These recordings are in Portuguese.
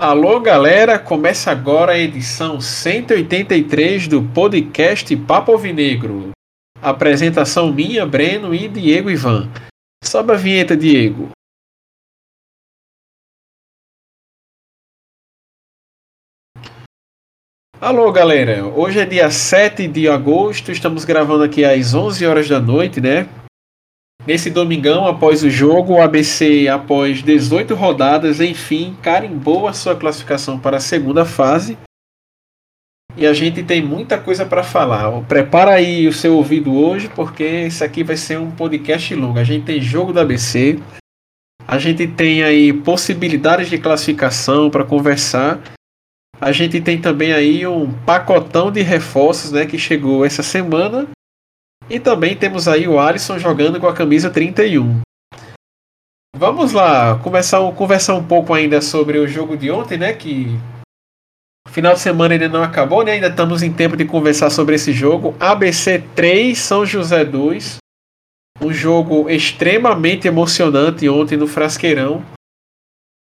Alô, galera! Começa agora a edição 183 do podcast Papo Alvinegro. Apresentação minha, Breno e Diego Ivan. Sobe a vinheta, Diego. Alô, galera! Hoje é dia 7 de agosto, estamos gravando aqui às 11 horas da noite, né? Nesse domingão, após o jogo, o ABC, após 18 rodadas, enfim, carimbou a sua classificação para a segunda fase. E a gente tem muita coisa para falar. Prepara aí o seu ouvido hoje, porque isso aqui vai ser um podcast longo. A gente tem jogo do ABC, a gente tem aí possibilidades de classificação para conversar a gente tem também aí um pacotão de reforços né, que chegou essa semana. E também temos aí o Alisson jogando com a camisa 31. Vamos lá, começar a conversar um pouco ainda sobre o jogo de ontem, né? Que final de semana ainda não acabou, né? Ainda estamos em tempo de conversar sobre esse jogo. ABC 3, São José 2. Um jogo extremamente emocionante ontem no Frasqueirão.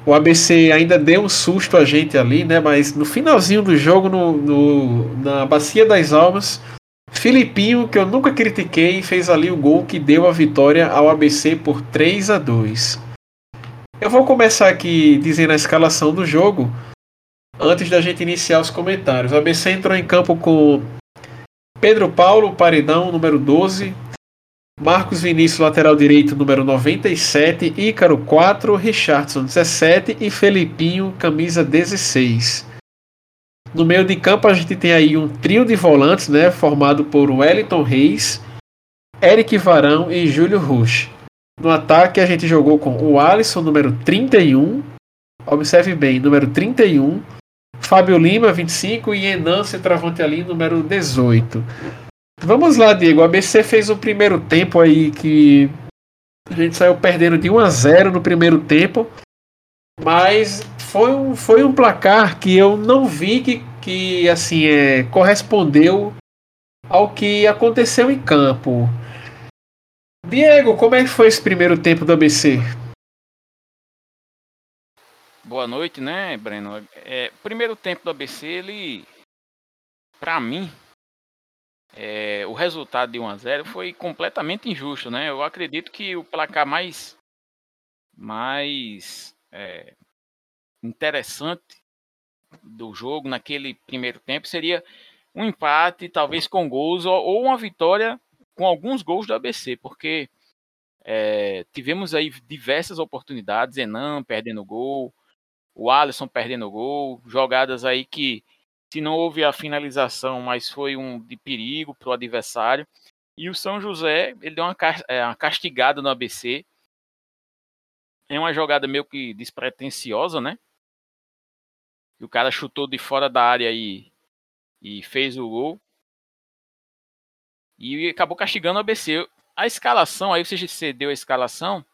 O ABC ainda deu um susto a gente ali, né? Mas no finalzinho do jogo, no, no, na Bacia das Almas, Filipinho, que eu nunca critiquei, fez ali o gol que deu a vitória ao ABC por 3 a 2. Eu vou começar aqui dizendo a escalação do jogo antes da gente iniciar os comentários. O ABC entrou em campo com Pedro Paulo, paredão, número 12, Marcos Vinícius, lateral direito, número 97, Ícaro 4, Richardson 17 e Felipinho, camisa 16. No meio de campo a gente tem aí um trio de volantes, né, formado por Wellington Reis, Eric Varão e Júlio Rush. No ataque a gente jogou com o Alisson, número 31, observe bem, número 31, Fábio Lima, 25 e Enan, centroavante ali, número 18. Vamos lá, Diego. O ABC fez o primeiro tempo aí que a gente saiu perdendo de 1 a 0 no primeiro tempo. Mas foi um, foi um placar que eu não vi que, que assim é, correspondeu ao que aconteceu em campo. Diego, como é que foi esse primeiro tempo do ABC? Boa noite, né, Breno? É, primeiro tempo do ABC, ele, para mim, é, o resultado de 1 a 0 foi completamente injusto, né? Eu acredito que o placar mais mais é, interessante do jogo naquele primeiro tempo seria um empate, talvez com gols, ou, uma vitória com alguns gols do ABC, porque é, tivemos aí diversas oportunidades, Enan perdendo gol, o Alisson perdendo gol, jogadas aí que se não houve a finalização, mas foi um de perigo para o adversário. E o São José, ele deu uma, é, uma castigada no ABC. É uma jogada meio que despretensiosa, né? O cara chutou de fora da área e, e fez o gol. E acabou castigando o ABC. A escalação, aí você cedeu a escalação.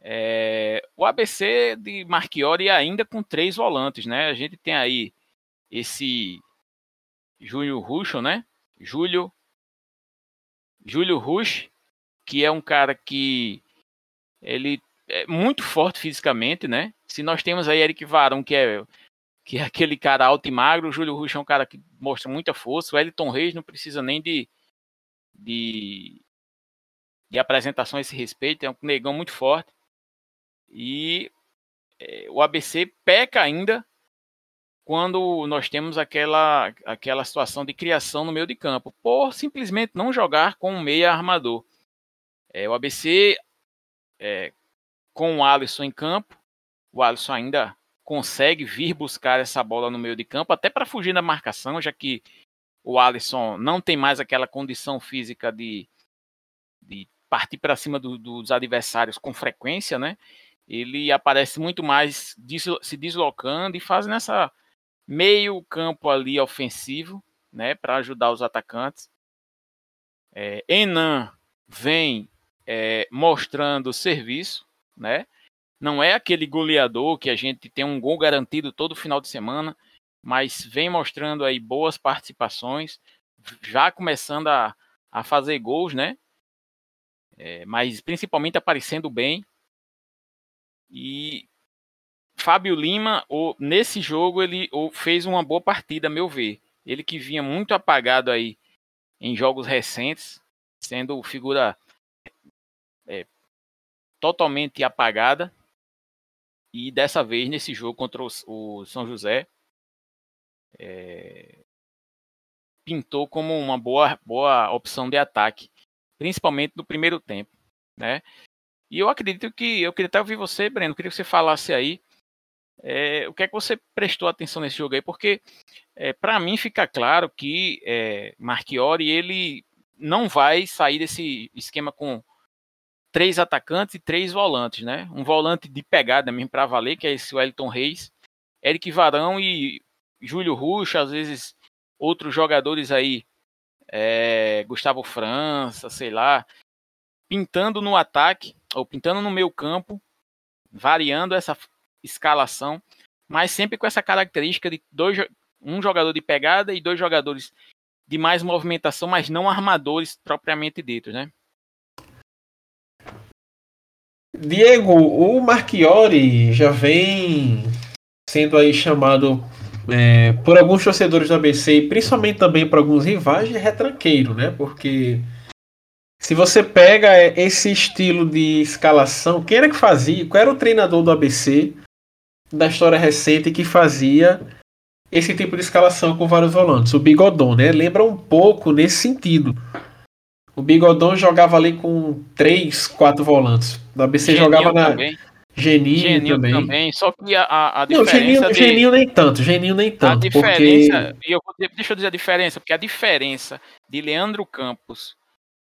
É, o ABC de Marchiori ainda com três volantes, né? A gente tem aí esse Júlio Ruxo, né? Júlio Júlio Rush, que é um cara que ele é muito forte fisicamente, né? Se nós temos aí Eric Varão, que é que é aquele cara alto e magro, o Júlio Rush é um cara que mostra muita força, o Elton Reis não precisa nem de de, de apresentação a esse respeito, é um negão muito forte. E é, o ABC peca ainda quando nós temos aquela, aquela situação de criação no meio de campo, por simplesmente não jogar com um meia armador. É, o ABC, é, com o Alisson em campo, o Alisson ainda consegue vir buscar essa bola no meio de campo, até para fugir da marcação, já que o Alisson não tem mais aquela condição física de, de partir para cima do, dos adversários com frequência, né? Ele aparece muito mais se deslocando e fazendo essa meio campo ali ofensivo, né, para ajudar os atacantes. É, Enan vem é, mostrando serviço, né? Não é aquele goleador que a gente tem um gol garantido todo final de semana, mas vem mostrando aí boas participações, já começando a, a fazer gols, né? É, mas principalmente aparecendo bem. E Fábio Lima, ou, nesse jogo, ele fez uma boa partida, a meu ver. Ele que vinha muito apagado aí em jogos recentes, sendo figura é, totalmente apagada. E dessa vez, nesse jogo contra o, São José, é, pintou como uma boa, boa opção de ataque, principalmente no primeiro tempo. Né? E eu acredito que, eu queria até ouvir você, Breno, queria que você falasse aí é, o que é que você prestou atenção nesse jogo aí, porque é, para mim fica claro que é, Marchiori ele não vai sair desse esquema com três atacantes e três volantes, né? Um volante de pegada mesmo para valer, que é esse Wellington Reis, Eric Varão e Júlio Ruxa, às vezes outros jogadores aí, é, Gustavo França, sei lá, pintando no ataque ou pintando no meio campo, variando essa escalação, mas sempre com essa característica de dois, um jogador de pegada e dois jogadores de mais movimentação, mas não armadores propriamente ditos, né? Diego, o Marchiori já vem sendo aí chamado é, por alguns torcedores do ABC e principalmente também por alguns rivais de retranqueiro, né? Porque se você pega esse estilo de escalação, quem era que fazia? Qual era o treinador do ABC da história recente que fazia esse tipo de escalação com vários volantes? O Bigodon, né? Lembra um pouco nesse sentido. O Bigodon jogava ali com três, quatro volantes. O ABC Geninho jogava na. Também. Geninho, Geninho também. também. Só que a, a, a diferença. Não, Geninho, de... Geninho nem tanto. Geninho nem tanto. A diferença. Porque... Eu, deixa eu dizer a diferença, porque a diferença de Leandro Campos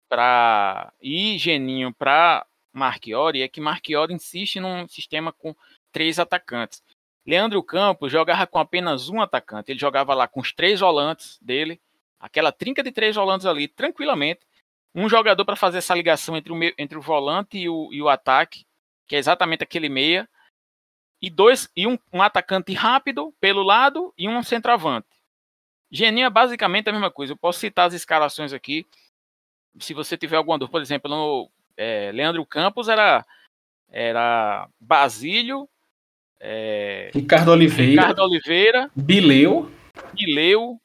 para e Geninho para Marchiori é que Marchiori insiste num sistema com três atacantes. Leandro Campos jogava com apenas um atacante. Ele jogava lá com os três volantes dele, aquela trinca de três volantes ali, tranquilamente um jogador para fazer essa ligação entre o, meio, entre o volante e o, e o ataque, que é exatamente aquele meia, e dois e um, um atacante rápido pelo lado e um centroavante. Geninho é basicamente a mesma coisa. Eu posso citar as escalações aqui. Se você tiver alguma dúvida, por exemplo, no é, Leandro Campos era era Basílio, é, Ricardo Oliveira, Ricardo Oliveira, Bileu, Bileu,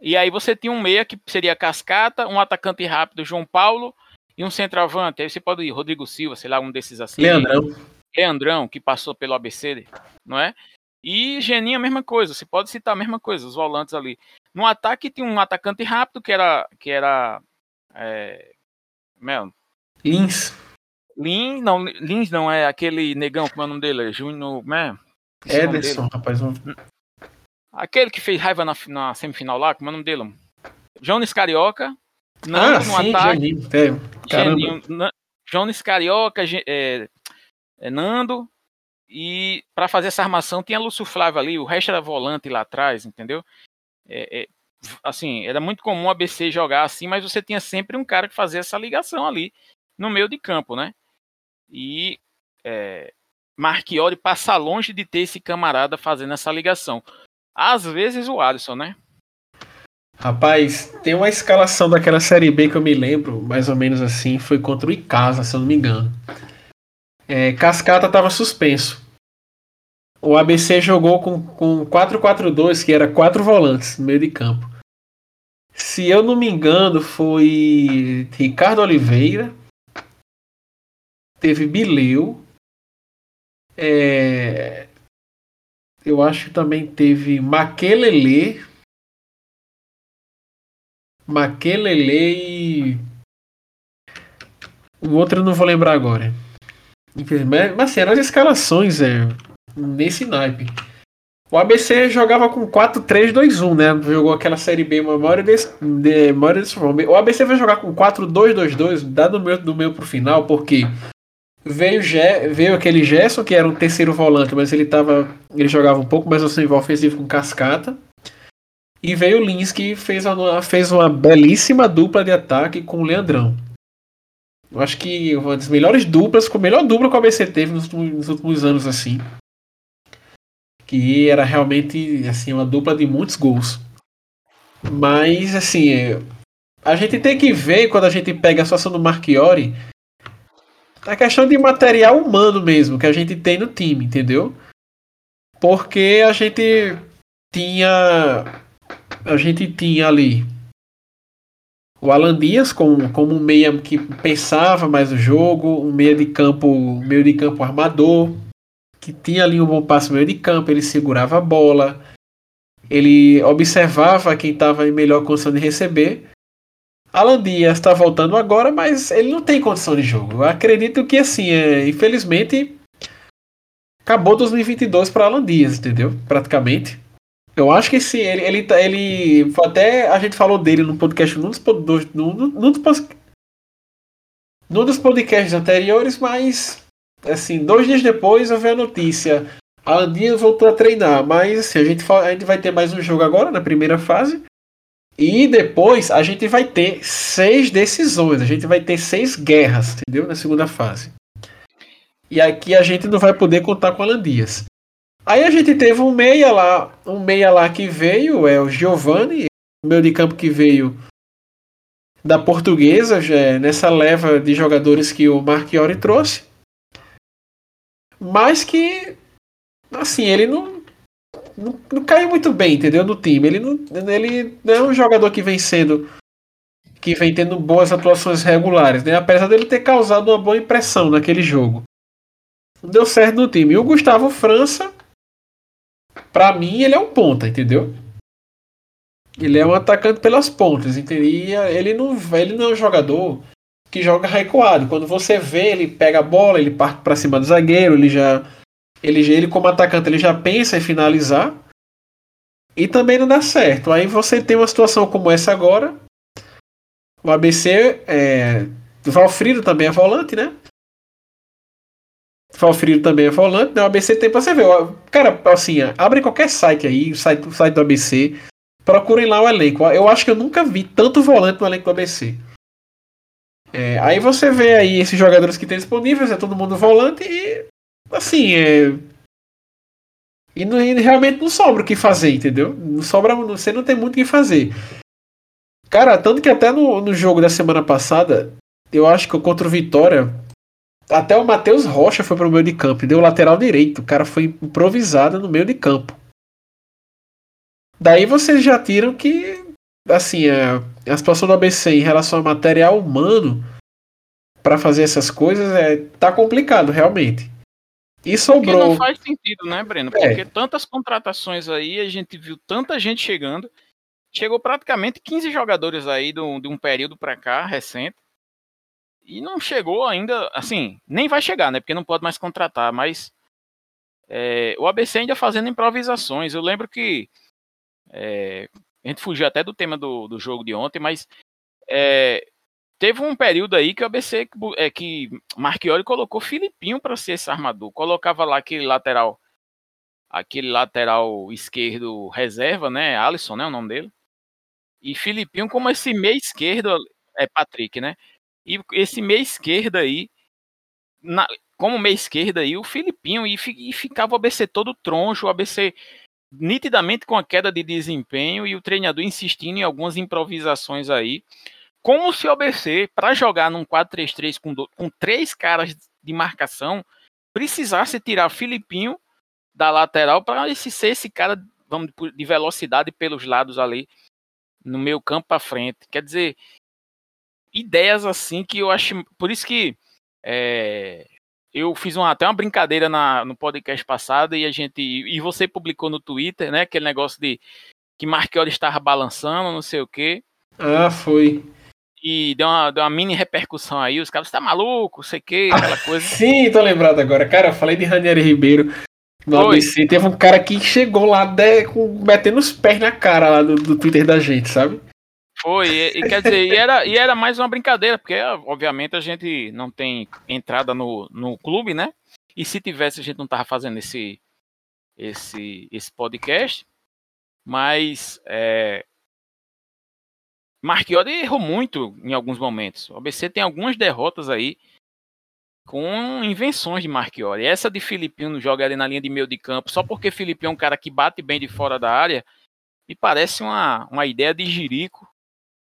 e aí você tinha um meia que seria Cascata, um atacante rápido, João Paulo, e um centroavante. Aí você pode ir, Rodrigo Silva, sei lá, um desses assim. Leandrão. Leandrão, que passou pelo ABC, não é? E Geninho, a mesma coisa. Você pode citar a mesma coisa, os volantes ali. No ataque tinha um atacante rápido que era. Que era é, meu, Lins. Lins, não, Lins não, é aquele negão, como é o nome dele? Júnior. Né? Ederson, rapaz. Não... Aquele que fez raiva na, na semifinal lá, como é o nome dele? Jones Carioca. Nando ah, no sim, ataque. Janinho, é, Jones Carioca, é, é, Nando. E para fazer essa armação tinha Lúcio Flávio ali, o resto era volante lá atrás, entendeu? É, é, assim, era muito comum a ABC jogar assim, mas você tinha sempre um cara que fazia essa ligação ali no meio de campo, né? E é, Marchiori passa longe de ter esse camarada fazendo essa ligação. Às vezes o Alisson, né? Rapaz, tem uma escalação daquela Série B que eu me lembro, mais ou menos assim, foi contra o Icasa, se eu não me engano. É, Cascata estava suspenso. O ABC jogou com, com 4-4-2, que era quatro volantes no meio de campo. Se eu não me engano, foi Ricardo Oliveira, teve Bileu, é, eu acho que também teve Maquelele. Maquelele e. O outro eu não vou lembrar agora. Mas, assim, eram as escalações é, nesse naipe. O ABC jogava com 4-3-2-1, né? Jogou aquela série B, uma maioria desse, de, maioria desse O ABC vai jogar com 4-2-2-2, dado do meio, do meio pro final, porque Veio, veio aquele Gerson, que era um terceiro volante, mas ele tava. Ele jogava um pouco mais nível ofensivo com cascata. E veio o Lins, que fez uma, fez uma belíssima dupla de ataque com o Leandrão. Eu acho que uma das melhores duplas, a melhor dupla que o ABC teve nos, nos últimos anos, assim. Que era realmente assim, uma dupla de muitos gols. Mas, assim, é, a gente tem que ver quando a gente pega a situação do Marchiori a questão de material humano mesmo que a gente tem no time, entendeu? porque a gente tinha a gente tinha ali o Alan Dias como, como um meia que pensava mais o jogo, um meia de campo, meio de campo armador, que tinha ali um bom passo meio de campo, ele segurava a bola, ele observava quem estava em melhor condição de receber. Alan Dias está voltando agora, mas ele não tem condição de jogo. Eu acredito que assim, é, infelizmente acabou 2022 para Alan Dias, entendeu? Praticamente. Eu acho que sim, ele, ele, tá, ele até a gente falou dele no podcast num dos, num, num dos, podcasts anteriores, mas assim, dois dias depois eu vi a notícia. A Andinha voltou a treinar, mas assim, a, gente, a gente vai ter mais um jogo agora na primeira fase. E depois a gente vai ter seis decisões, a gente vai ter seis guerras, entendeu? Na segunda fase. E aqui a gente não vai poder contar com a Landias. Aí a gente teve um meia lá, um meia lá que veio, é o Giovanni, meio de campo que veio da portuguesa, já, é nessa leva de jogadores que o Marchiori trouxe. Mas que, assim, ele não, não, não caiu muito bem, entendeu? No time. Ele não, ele não é um jogador que vem sendo. que vem tendo boas atuações regulares, né? Apesar dele ter causado uma boa impressão naquele jogo. Não deu certo no time. E o Gustavo França para mim, ele é um ponta, entendeu? Ele é um atacante pelas pontas, entendeu? ele não, ele não é um jogador que joga recuado. Quando você vê, ele pega a bola, ele parte para cima do zagueiro, ele já ele, ele como atacante, ele já pensa em finalizar. E também não dá certo. Aí você tem uma situação como essa agora. O ABC é, Valfrido também é volante, né? Valfrido também é volante, né? O ABC tem pra você ver. Cara, assim, abre qualquer site aí, o site, site do ABC, procurem lá o elenco. Eu acho que eu nunca vi tanto volante no elenco do ABC. É, aí você vê aí esses jogadores que tem disponíveis, é todo mundo volante e assim, é, e, não, e, realmente não sobra o que fazer, entendeu? Não sobra, você não tem muito o que fazer. Cara, tanto que até no, no jogo da semana passada, eu acho que contra o Vitória, até o Matheus Rocha foi pro meio de campo deu lateral direito. O cara foi improvisado no meio de campo. Daí vocês já tiram que, assim, a, a situação do ABC em relação ao material humano para fazer essas coisas é tá complicado, realmente. E sobrou. Porque não faz sentido, né, Breno? É. Porque é. tantas contratações aí, a gente viu tanta gente chegando. Chegou praticamente 15 jogadores aí de um, de um período para cá, recente e não chegou ainda, assim, nem vai chegar, né? Porque não pode mais contratar, mas é, o ABC ainda fazendo improvisações. Eu lembro que é, a gente fugiu até do tema do, do jogo de ontem, mas é, teve um período aí que o ABC, é, que Marchiori colocou Filipinho para ser esse armador, colocava lá aquele lateral, aquele lateral esquerdo reserva, né? Alisson, né? O nome dele. E Filipinho como esse meia esquerdo, é Patrick, né? E esse meia esquerda aí, na, como meia esquerda aí, o Filipinho, e, e ficava o ABC todo troncho, o ABC nitidamente com a queda de desempenho e o treinador insistindo em algumas improvisações aí. Como se o ABC, para jogar num 4-3-3 com, com três caras de marcação, precisasse tirar o Filipinho da lateral para esse ser esse cara vamos, de velocidade pelos lados ali no meio campo para frente. Quer dizer, ideias assim que eu acho. Por isso que é, eu fiz uma, até uma brincadeira na, no podcast passado e a gente. E você publicou no Twitter, né? Aquele negócio de que Marquinhos estava balançando, não sei o quê. Ah, foi. E deu uma, deu uma mini repercussão aí, os caras, tá maluco, sei o que, aquela coisa. Sim, tô lembrado agora. Cara, eu falei de Ranieri Ribeiro no Foi. ABC. Teve um cara que chegou lá de, com, metendo os pés na cara lá do, do Twitter da gente, sabe? Foi, e, e, quer dizer, e era, e era mais uma brincadeira, porque obviamente a gente não tem entrada no, no clube, né? E se tivesse, a gente não tava fazendo esse, esse, esse podcast. Mas é, Marchiori errou muito em alguns momentos. O ABC tem algumas derrotas aí com invenções de Marchiori. Essa de Filipinho joga ali na linha de meio de campo, só porque Filipinho é um cara que bate bem de fora da área, me parece uma, uma ideia de Jirico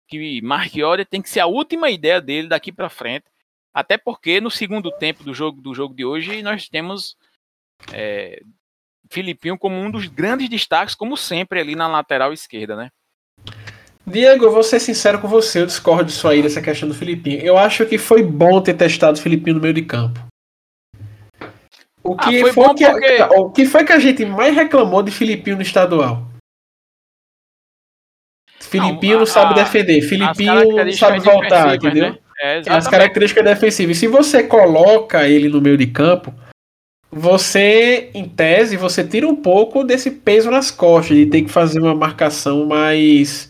que Marchiori tem que ser a última ideia dele daqui para frente. Até porque no segundo tempo do jogo do jogo de hoje nós temos é, Filipinho como um dos grandes destaques, como sempre, ali na lateral esquerda, né? Diego, eu vou ser sincero com você, eu discordo disso aí, dessa questão do Filipinho. Eu acho que foi bom ter testado o Filipinho no meio de campo. O que, ah, foi, foi que, porque... o que foi que a gente mais reclamou de Filipinho no estadual? Filipinho não, não sabe a, defender, Filipinho não sabe voltar, entendeu? Né? É, as características defensivas. Se você coloca ele no meio de campo, você, em tese, você tira um pouco desse peso nas costas, de ter que fazer uma marcação mais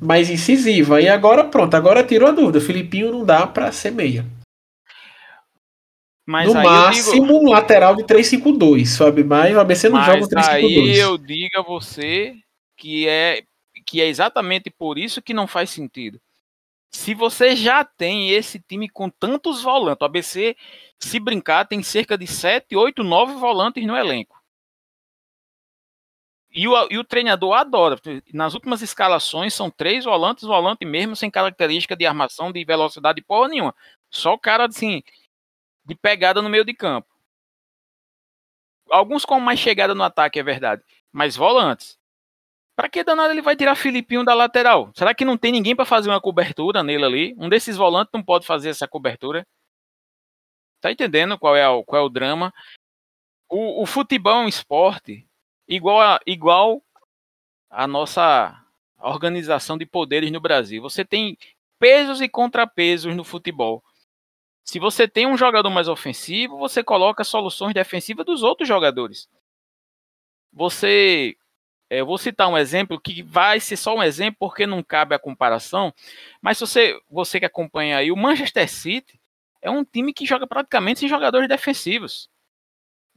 mais incisiva. E agora pronto, agora tirou a dúvida. Filipinho não dá para ser meia. Mas no máximo, digo... um lateral de 3-5-2, sabe? Mas o ABC não Mas joga 3-5-2. Aí eu digo a você que é, que é exatamente por isso que não faz sentido. Se você já tem esse time com tantos volantes, o ABC, se brincar, tem cerca de 7, 8, 9 volantes no elenco. E o, e o treinador adora. Nas últimas escalações são três volantes, volante mesmo, sem característica de armação, de velocidade, porra nenhuma. Só o cara assim, de pegada no meio de campo. Alguns com mais chegada no ataque, é verdade. Mas volantes. Para que danado ele vai tirar Filipinho da lateral? Será que não tem ninguém para fazer uma cobertura nele ali? Um desses volantes não pode fazer essa cobertura? Tá entendendo qual é, o, qual é o drama? O, o futebol é um esporte igual a, igual a nossa organização de poderes no Brasil. Você tem pesos e contrapesos no futebol. Se você tem um jogador mais ofensivo, você coloca soluções defensivas dos outros jogadores. Você, é, eu vou citar um exemplo que vai ser só um exemplo porque não cabe a comparação, mas você, você que acompanha aí, o Manchester City é um time que joga praticamente sem jogadores defensivos.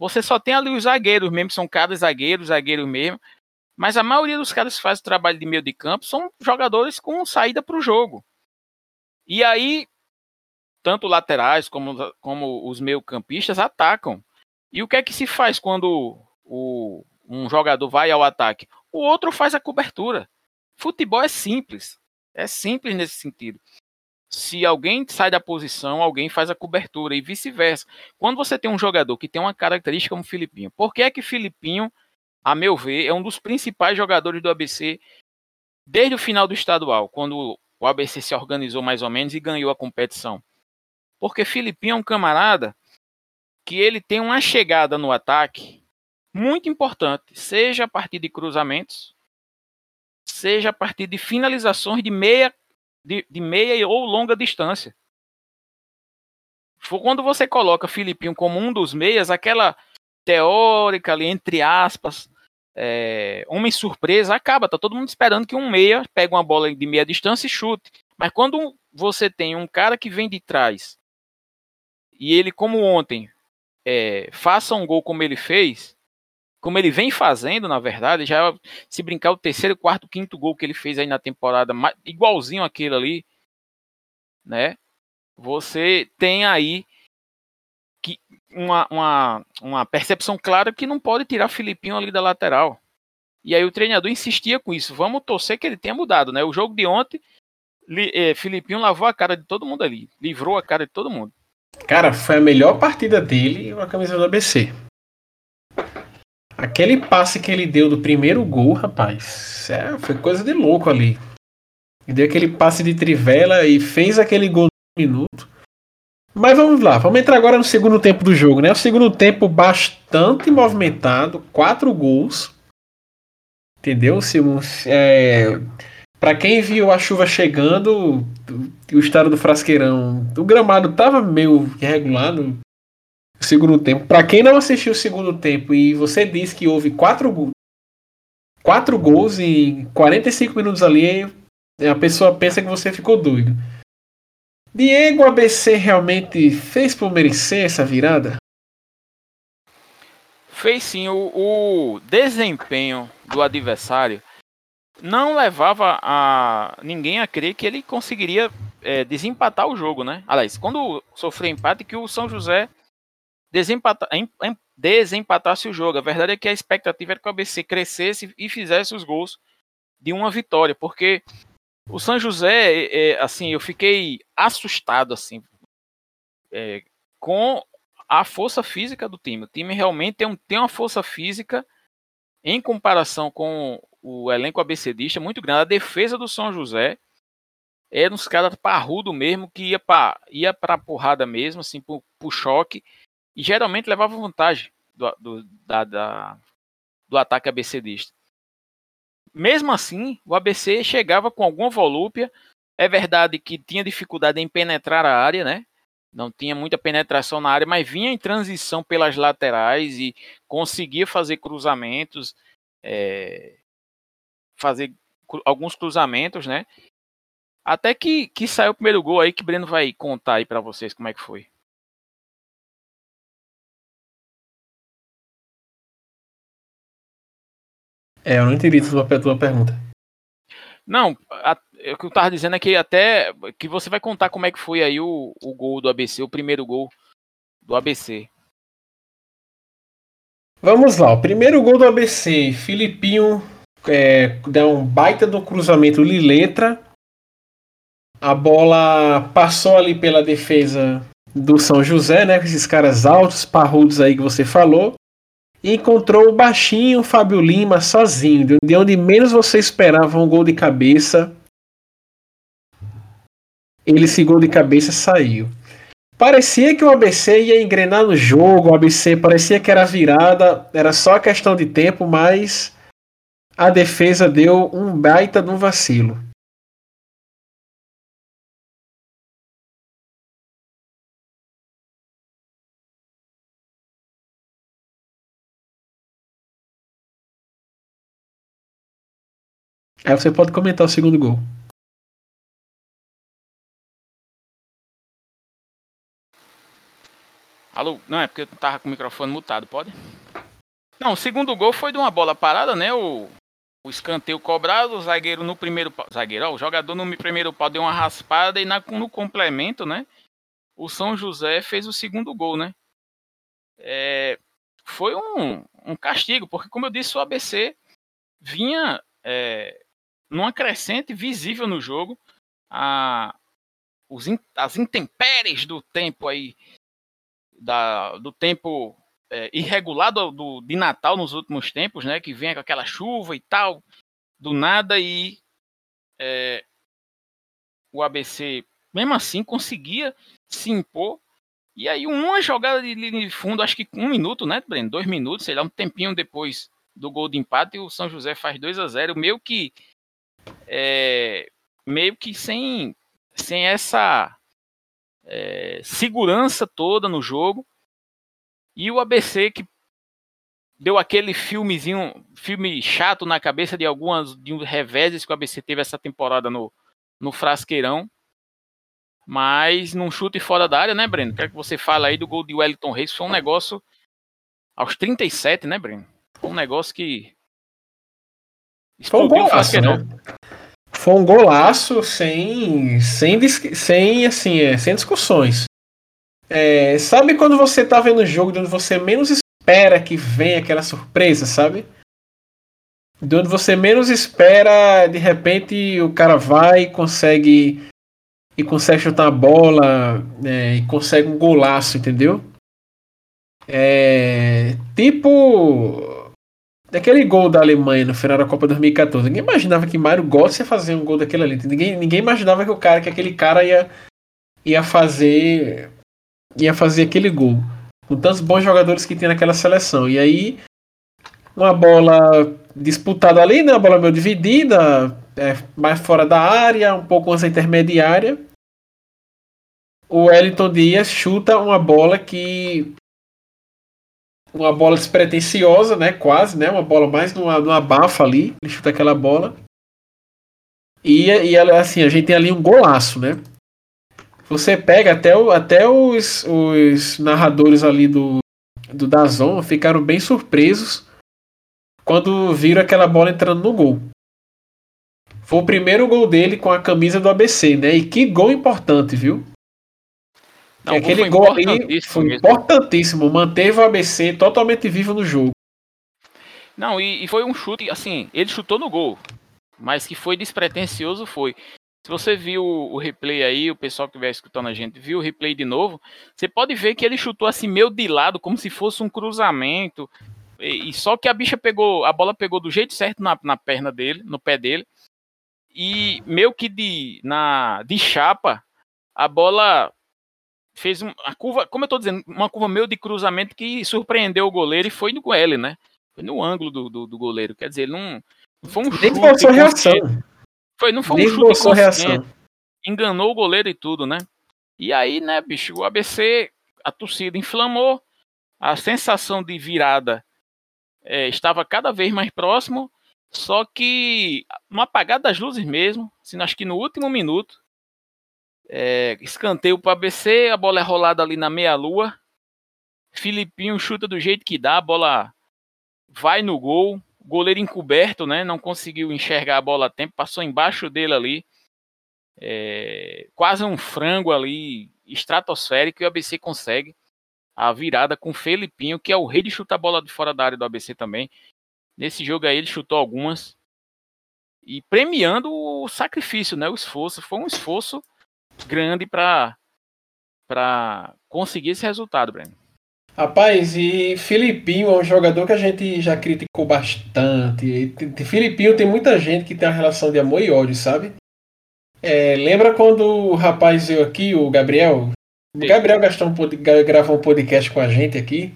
Você só tem ali os zagueiros mesmo, são caras zagueiros, zagueiros mesmo. Mas a maioria dos caras que fazem o trabalho de meio de campo são jogadores com saída para o jogo. E aí, tanto laterais como, como os meio-campistas atacam. E o que é que se faz quando o, um jogador vai ao ataque? O outro faz a cobertura. Futebol é simples. É simples nesse sentido se alguém sai da posição, alguém faz a cobertura e vice-versa. Quando você tem um jogador que tem uma característica como Filipinho, por que é que Filipinho, a meu ver, é um dos principais jogadores do ABC desde o final do estadual, quando o ABC se organizou mais ou menos e ganhou a competição? Porque Filipinho é um camarada que ele tem uma chegada no ataque muito importante, seja a partir de cruzamentos, seja a partir de finalizações de meia de, de meia ou longa distância. Quando você coloca Filipinho como um dos meias, aquela teórica ali, entre aspas, é, homem surpresa, acaba. Tá todo mundo esperando que um meia pegue uma bola de meia distância e chute. Mas quando você tem um cara que vem de trás e ele, como ontem, é, faça um gol como ele fez, como ele vem fazendo, na verdade, já se brincar o terceiro, quarto, quinto gol que ele fez aí na temporada, igualzinho aquele ali, né? Você tem aí que uma, uma, uma percepção clara que não pode tirar Filipinho ali da lateral. E aí o treinador insistia com isso. Vamos torcer que ele tenha mudado, né? O jogo de ontem, li, eh, Filipinho lavou a cara de todo mundo ali, livrou a cara de todo mundo. Cara, foi a melhor partida dele com a camisa do ABC. Aquele passe que ele deu do primeiro gol, rapaz, é, foi coisa de louco ali. Ele deu aquele passe de trivela e fez aquele gol no minuto. Mas vamos lá, vamos entrar agora no segundo tempo do jogo, né? O segundo tempo bastante movimentado, quatro gols. Entendeu? É, para quem viu a chuva chegando, o estado do Frasqueirão, o gramado tava meio irregular, segundo tempo. Para quem não assistiu o segundo tempo e você disse que houve quatro, quatro gols em 45 minutos ali, a pessoa pensa que você ficou doido. Diego ABC realmente fez por merecer essa virada? Fez sim. O, o desempenho do adversário não levava a ninguém a crer que ele conseguiria é, desempatar o jogo, né? Aliás, quando sofreu empate, que o São José desempata, desempatasse o jogo. A verdade é que a expectativa era que o ABC crescesse e fizesse os gols de uma vitória, porque o São José, é, assim, eu fiquei assustado assim é, com a força física do time. O time realmente tem, um, tem uma força física em comparação com o elenco abecedista muito grande. A defesa do São José era uns caras parrudo mesmo que ia para ia pra porrada mesmo, assim, pro, pro choque. E geralmente levava vantagem do, do, da, da, do ataque abecedista. Mesmo assim, o ABC chegava com alguma volúpia. É verdade que tinha dificuldade em penetrar a área, né? Não tinha muita penetração na área, mas vinha em transição pelas laterais e conseguia fazer cruzamentos, é, fazer alguns cruzamentos, né? Até que, que saiu o primeiro gol aí que Breno vai contar aí para vocês como é que foi. É, eu não entendi a tua, pergunta. Não, a, o que eu tava dizendo é que até que você vai contar como é que foi aí o, o gol do ABC, o primeiro gol do ABC. Vamos lá, o primeiro gol do ABC, Filipinho é, dá um baita do cruzamento de letra. A bola passou ali pela defesa do São José, né? Com esses caras altos, parrudos aí que você falou encontrou o baixinho Fábio Lima sozinho, de onde menos você esperava um gol de cabeça. Ele esse gol de cabeça saiu. Parecia que o ABC ia engrenar no jogo, o ABC parecia que era virada, era só questão de tempo, mas a defesa deu um baita de um vacilo. Aí você pode comentar o segundo gol. Alô? Não, é porque eu tava com o microfone mutado, pode? Não, o segundo gol foi de uma bola parada, né? O, o escanteio cobrado, o zagueiro no primeiro pau. Zagueiro, ó, o jogador no primeiro pau deu uma raspada e na, no complemento, né? O São José fez o segundo gol, né? É, foi um, um castigo, porque como eu disse, o ABC vinha é, numa crescente visível no jogo. A, os, as intempéries do tempo aí, da, do tempo é, irregular do, do, de Natal nos últimos tempos, né? Que vem com aquela chuva e tal, do nada, e é, o ABC, mesmo assim, conseguia se impor. E aí, uma jogada de linha de fundo, acho que um minuto, né, Breno? Dois minutos, sei lá, um tempinho depois do gol de empate, o São José faz 2 a 0 meio que é, meio que sem, sem essa é, segurança toda no jogo. E o ABC que deu aquele filmezinho, filme chato na cabeça de algumas de um reveses que o ABC teve essa temporada no, no Frasqueirão. Mas num chute fora da área, né, Breno? Quero que você fale aí do gol de Wellington Reis. Foi um negócio aos 37, né, Breno? Foi um negócio que foi um golaço, né? Foi um golaço sem, sem, sem, assim, é, sem discussões. É, sabe quando você tá vendo o jogo de onde você menos espera que venha aquela surpresa, sabe? De onde você menos espera, de repente o cara vai e consegue e consegue chutar a bola é, e consegue um golaço, entendeu? É, tipo Daquele gol da Alemanha no final da Copa 2014, ninguém imaginava que Mário Götze ia fazer um gol daquele ali. Ninguém, ninguém imaginava que o cara, que aquele cara ia, ia fazer ia fazer aquele gol. Com tantos bons jogadores que tem naquela seleção. E aí, uma bola disputada ali, né? Uma bola meio dividida, é, mais fora da área, um pouco mais intermediária. O Wellington Dias chuta uma bola que uma bola despretensiosa, né? Quase, né? Uma bola mais numa, numa bafa ali. Ele chuta aquela bola. E, e assim, a gente tem ali um golaço, né? Você pega até, o, até os, os narradores ali do, do Dazon ficaram bem surpresos quando viram aquela bola entrando no gol. Foi o primeiro gol dele com a camisa do ABC, né? E que gol importante, viu? Não, aquele gol aí foi mesmo. importantíssimo, manteve o ABC totalmente vivo no jogo. Não, e, e, foi um chute, assim, ele chutou no gol, mas que foi despretensioso foi. Se você viu o replay aí, o pessoal que estiver escutando a gente viu o replay de novo, você pode ver que ele chutou assim meio de lado, como se fosse um cruzamento. E, e só que a bicha pegou, a bola pegou do jeito certo na, na perna dele, no pé dele. E meio que de, na, de chapa, a bola fez uma curva, como eu tô dizendo, uma curva meio de cruzamento que surpreendeu o goleiro e foi no L, né? Foi no ângulo do, do, do goleiro. Quer dizer, não, não foi um Nem chute. reação. Foi, não foi Nem um chute reação. Enganou o goleiro e tudo, né? E aí, né, bicho, o ABC, a torcida inflamou, a sensação de virada é, estava cada vez mais próximo, só que no apagar das luzes mesmo, assim, acho que no último minuto, é, escanteio para ABC, a bola é rolada ali na meia-lua. Filipinho chuta do jeito que dá, a bola vai no gol. Goleiro encoberto, né? Não conseguiu enxergar a bola a tempo, passou embaixo dele ali. É, quase um frango ali, estratosférico, e o ABC consegue a virada com o Felipinho, que é o rei de chutar bola de fora da área do ABC também. Nesse jogo aí ele chutou algumas. E premiando o sacrifício, né? O esforço. Foi um esforço grande para para conseguir esse resultado, Breno. Rapaz, e Filipinho é um jogador que a gente já criticou bastante. E Filipinho tem muita gente que tem uma relação de amor e ódio, sabe? É, lembra quando o rapaz veio aqui, o Gabriel? O Gabriel gastou um, gravou um podcast com a gente aqui.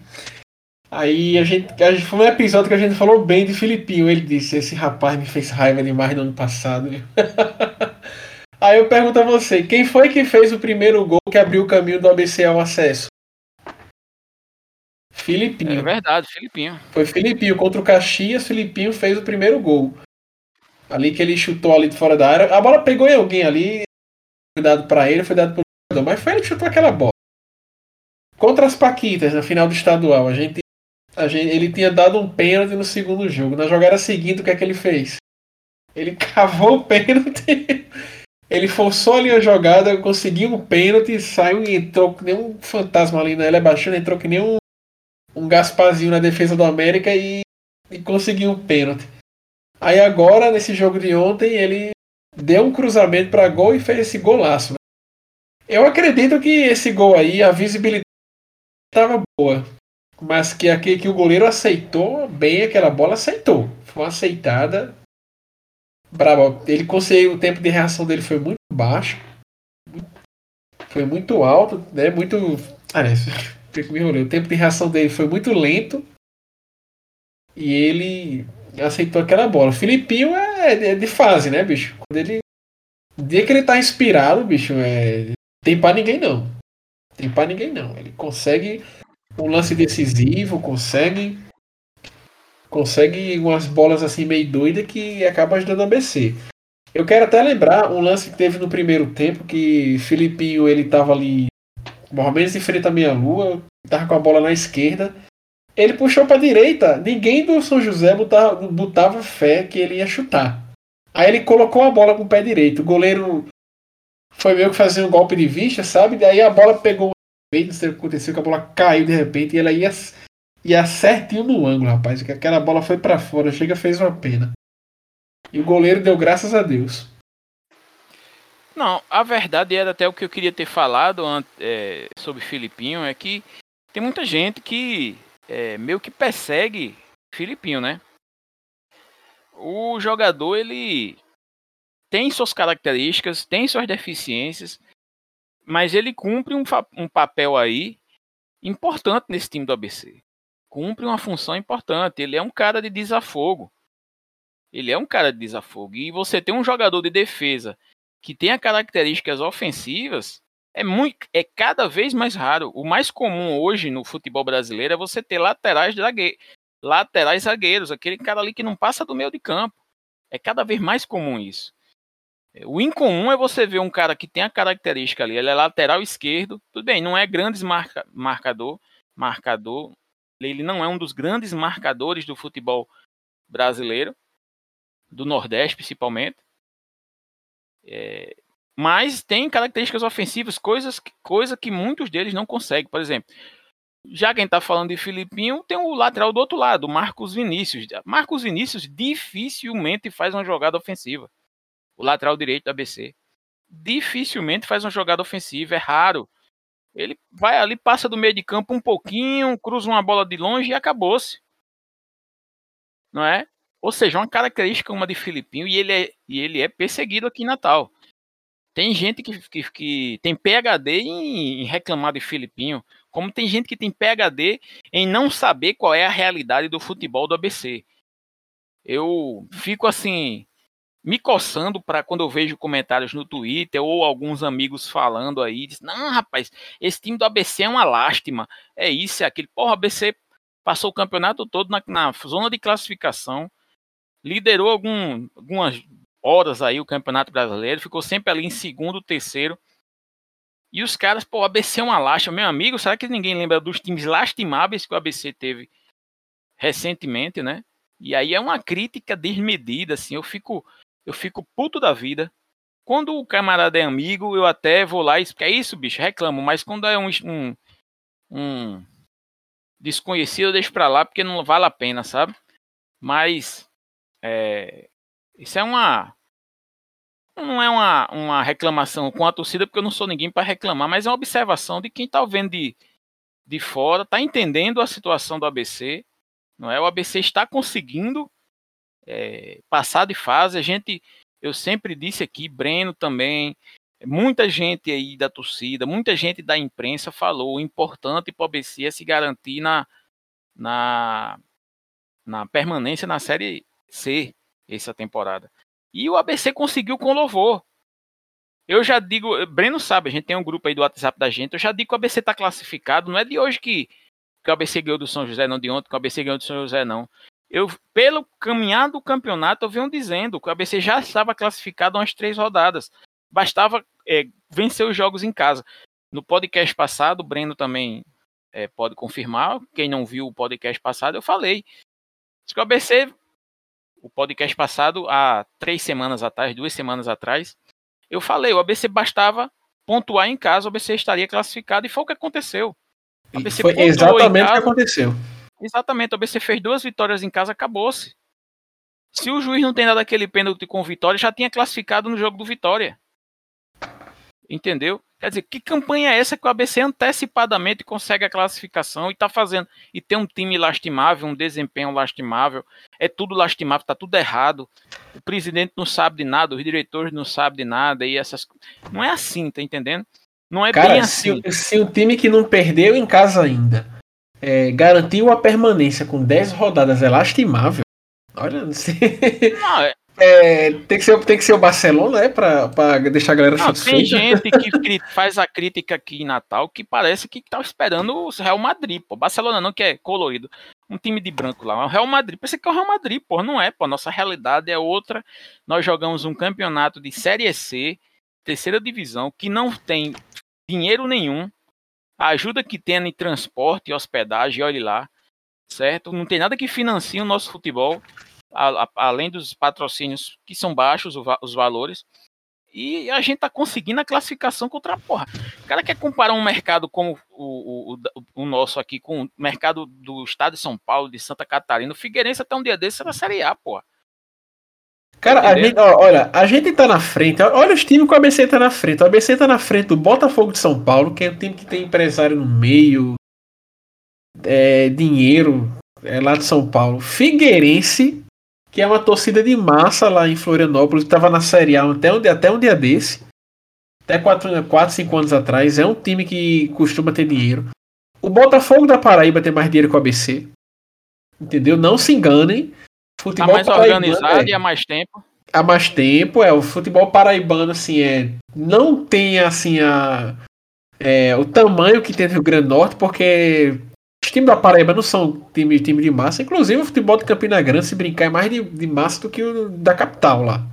Aí a gente, a gente. Foi um episódio que a gente falou bem de Filipinho. Ele disse: Esse rapaz me fez raiva demais no ano passado. Aí eu pergunto a você, quem foi que fez o primeiro gol que abriu o caminho do ABC ao acesso? Filipinho. É verdade, Filipinho. Foi Filipinho contra o Caxias, Filipinho fez o primeiro gol. Ali que ele chutou ali de fora da área. A bola pegou em alguém ali, foi dado para ele, foi dado pro jogador, mas foi ele que chutou aquela bola. Contra as Paquitas, na final do estadual, a gente, a gente ele tinha dado um pênalti no segundo jogo. Na jogada seguinte, o que é que ele fez? Ele cavou o pênalti ele forçou ali a jogada, conseguiu um pênalti, saiu e entrou que nem um fantasma ali na Ele baixando, entrou que nem um, um Gasparzinho na defesa do América e, e conseguiu um pênalti. Aí agora, nesse jogo de ontem, ele deu um cruzamento para gol e fez esse golaço. Né? Eu acredito que esse gol aí, a visibilidade estava boa. Mas que aqui que o goleiro aceitou bem aquela bola, aceitou. Foi uma aceitada brabo. Ele conseguiu, o tempo de reação dele foi muito baixo. Foi muito alto, né? Muito. Aliás, me enrolei. O tempo de reação dele foi muito lento. E ele aceitou aquela bola. O Filipinho é, é de fase, né, bicho? Quando ele. O dia que ele tá inspirado, bicho, é. Tem pra ninguém não. Tem pra ninguém não. Ele consegue um lance decisivo, consegue consegue umas bolas assim meio doidas que acaba ajudando a ABC. Eu quero até lembrar um lance que teve no primeiro tempo que Filipinho ele tava ali mais ou menos em frente à meia lua, tava com a bola na esquerda. Ele puxou para direita, ninguém do São José botava, botava fé que ele ia chutar. Aí ele colocou a bola com o pé direito. O goleiro foi meio que fazer um golpe de vista, sabe? Daí a bola pegou. Não sei o que aconteceu, que a bola caiu de repente e ela ia e acertinho no ângulo, rapaz. Que aquela bola foi para fora, chega fez uma pena. E o goleiro deu graças a Deus. Não, a verdade era até o que eu queria ter falado é, sobre Filipinho é que tem muita gente que é, meio que persegue Filipinho, né? O jogador ele tem suas características, tem suas deficiências, mas ele cumpre um, um papel aí importante nesse time do ABC cumpre uma função importante. Ele é um cara de desafogo. Ele é um cara de desafogo. E você tem um jogador de defesa que tenha características ofensivas é muito é cada vez mais raro. O mais comum hoje no futebol brasileiro é você ter laterais zagueiros, laterais zagueiros, aquele cara ali que não passa do meio de campo. É cada vez mais comum isso. O incomum é você ver um cara que tem a característica ali, ele é lateral esquerdo, tudo bem, não é grandes marca, marcador, marcador, ele não é um dos grandes marcadores do futebol brasileiro, do Nordeste principalmente. É, mas tem características ofensivas, coisas, coisa que muitos deles não conseguem. Por exemplo, já quem está falando de Filipinho, tem o lateral do outro lado, Marcos Vinícius. Marcos Vinícius dificilmente faz uma jogada ofensiva. O lateral direito da ABC. dificilmente faz uma jogada ofensiva, é raro. Ele vai ali, passa do meio de campo um pouquinho, cruza uma bola de longe e acabou-se. Não é? Ou seja, uma característica uma de Filipinho e ele é, e ele é perseguido aqui em Natal. Tem gente que, que, que tem PHD em, em, reclamar de Filipinho, como tem gente que tem PHD em não saber qual é a realidade do futebol do ABC. Eu fico assim, me coçando para quando eu vejo comentários no Twitter ou alguns amigos falando aí, diz, não, rapaz, esse time do ABC é uma lástima, é isso, é aquele. Porra, o ABC passou o campeonato todo na, na zona de classificação, liderou algum, algumas horas aí o Campeonato Brasileiro, ficou sempre ali em segundo, terceiro. E os caras, pô, o ABC é uma lástima. Meu amigo, será que ninguém lembra dos times lastimáveis que o ABC teve recentemente, né? E aí é uma crítica desmedida, assim, eu fico eu fico puto da vida. Quando o camarada é amigo, eu até vou lá e é isso, bicho, reclamo, mas quando é um, um, um desconhecido, eu deixo pra lá porque não vale a pena, sabe? Mas é, isso é uma. Não é uma, uma reclamação com a torcida, porque eu não sou ninguém para reclamar, mas é uma observação de quem está vendo de, de fora, está entendendo a situação do ABC. Não é? O ABC está conseguindo é, passar de fase. A gente, eu sempre disse aqui, Breno também, muita gente aí da torcida, muita gente da imprensa falou: o importante para o ABC é se garantir na, na, na permanência na Série C essa temporada. E o ABC conseguiu com louvor. Eu já digo, Breno sabe, a gente tem um grupo aí do WhatsApp da gente, eu já digo que o ABC está classificado, não é de hoje que, que o ABC ganhou do São José, não de ontem que o ABC ganhou do São José, não. Eu, pelo caminhar do campeonato, eu venho dizendo que o ABC já estava classificado umas três rodadas. Bastava é, vencer os jogos em casa. No podcast passado, o Breno também é, pode confirmar. Quem não viu o podcast passado, eu falei. que o ABC o podcast passado, há três semanas atrás, duas semanas atrás, eu falei, o ABC bastava pontuar em casa, o ABC estaria classificado, e foi o que aconteceu. Foi exatamente o que aconteceu. Exatamente, o ABC fez duas vitórias em casa, acabou-se. Se o juiz não tem dado aquele pênalti com vitória, já tinha classificado no jogo do Vitória. Entendeu? Quer dizer, que campanha é essa que o ABC antecipadamente consegue a classificação e está fazendo? E tem um time lastimável, um desempenho lastimável, é tudo lastimável, está tudo errado. O presidente não sabe de nada, os diretores não sabem de nada, e essas. Não é assim, tá entendendo? Não é Cara, bem assim. Se, se o time que não perdeu em casa ainda é, garantiu a permanência com 10 rodadas é lastimável. Olha, não sei. Não, é, é, tem, que ser, tem que ser o Barcelona, é? Pra, pra deixar a galera não, Tem gente que faz a crítica aqui em Natal que parece que tá esperando o Real Madrid, pô. Barcelona não, que é colorido. Um time de branco lá. O Real Madrid. Pensei que é o Real Madrid, pô. Não é, pô. Nossa realidade é outra. Nós jogamos um campeonato de Série C, terceira divisão, que não tem dinheiro nenhum. A ajuda que tem em transporte hospedagem, olhe lá. Certo? Não tem nada que financie o nosso futebol a, a, além dos patrocínios que são baixos os valores. E a gente tá conseguindo a classificação contra a porra. O cara quer comparar um mercado como o, o, o, nosso aqui com o mercado do estado de São Paulo, de Santa Catarina. O Figueirense até um dia desse era Série A, porra. Cara, a gente, ó, olha, a gente tá na frente. Olha os times que o ABC tá na frente. O ABC tá na frente do Botafogo de São Paulo, que é um time que tem empresário no meio, é, dinheiro, é lá de São Paulo. Figueirense, que é uma torcida de massa lá em Florianópolis, que estava na Série A até um, dia, até um dia desse. Até 4, 5 anos atrás. É um time que costuma ter dinheiro. O Botafogo da Paraíba tem mais dinheiro que o ABC. Entendeu? Não se enganem. Futebol tá mais organizado é, e há mais tempo. Há mais tempo, é. O futebol paraibano, assim, é. Não tem, assim, a. É, o tamanho que tem no Rio Grande do Norte, porque os times da Paraíba não são time, time de massa. Inclusive o futebol de Campina Grande, se brincar, é mais de, de massa do que o da capital lá.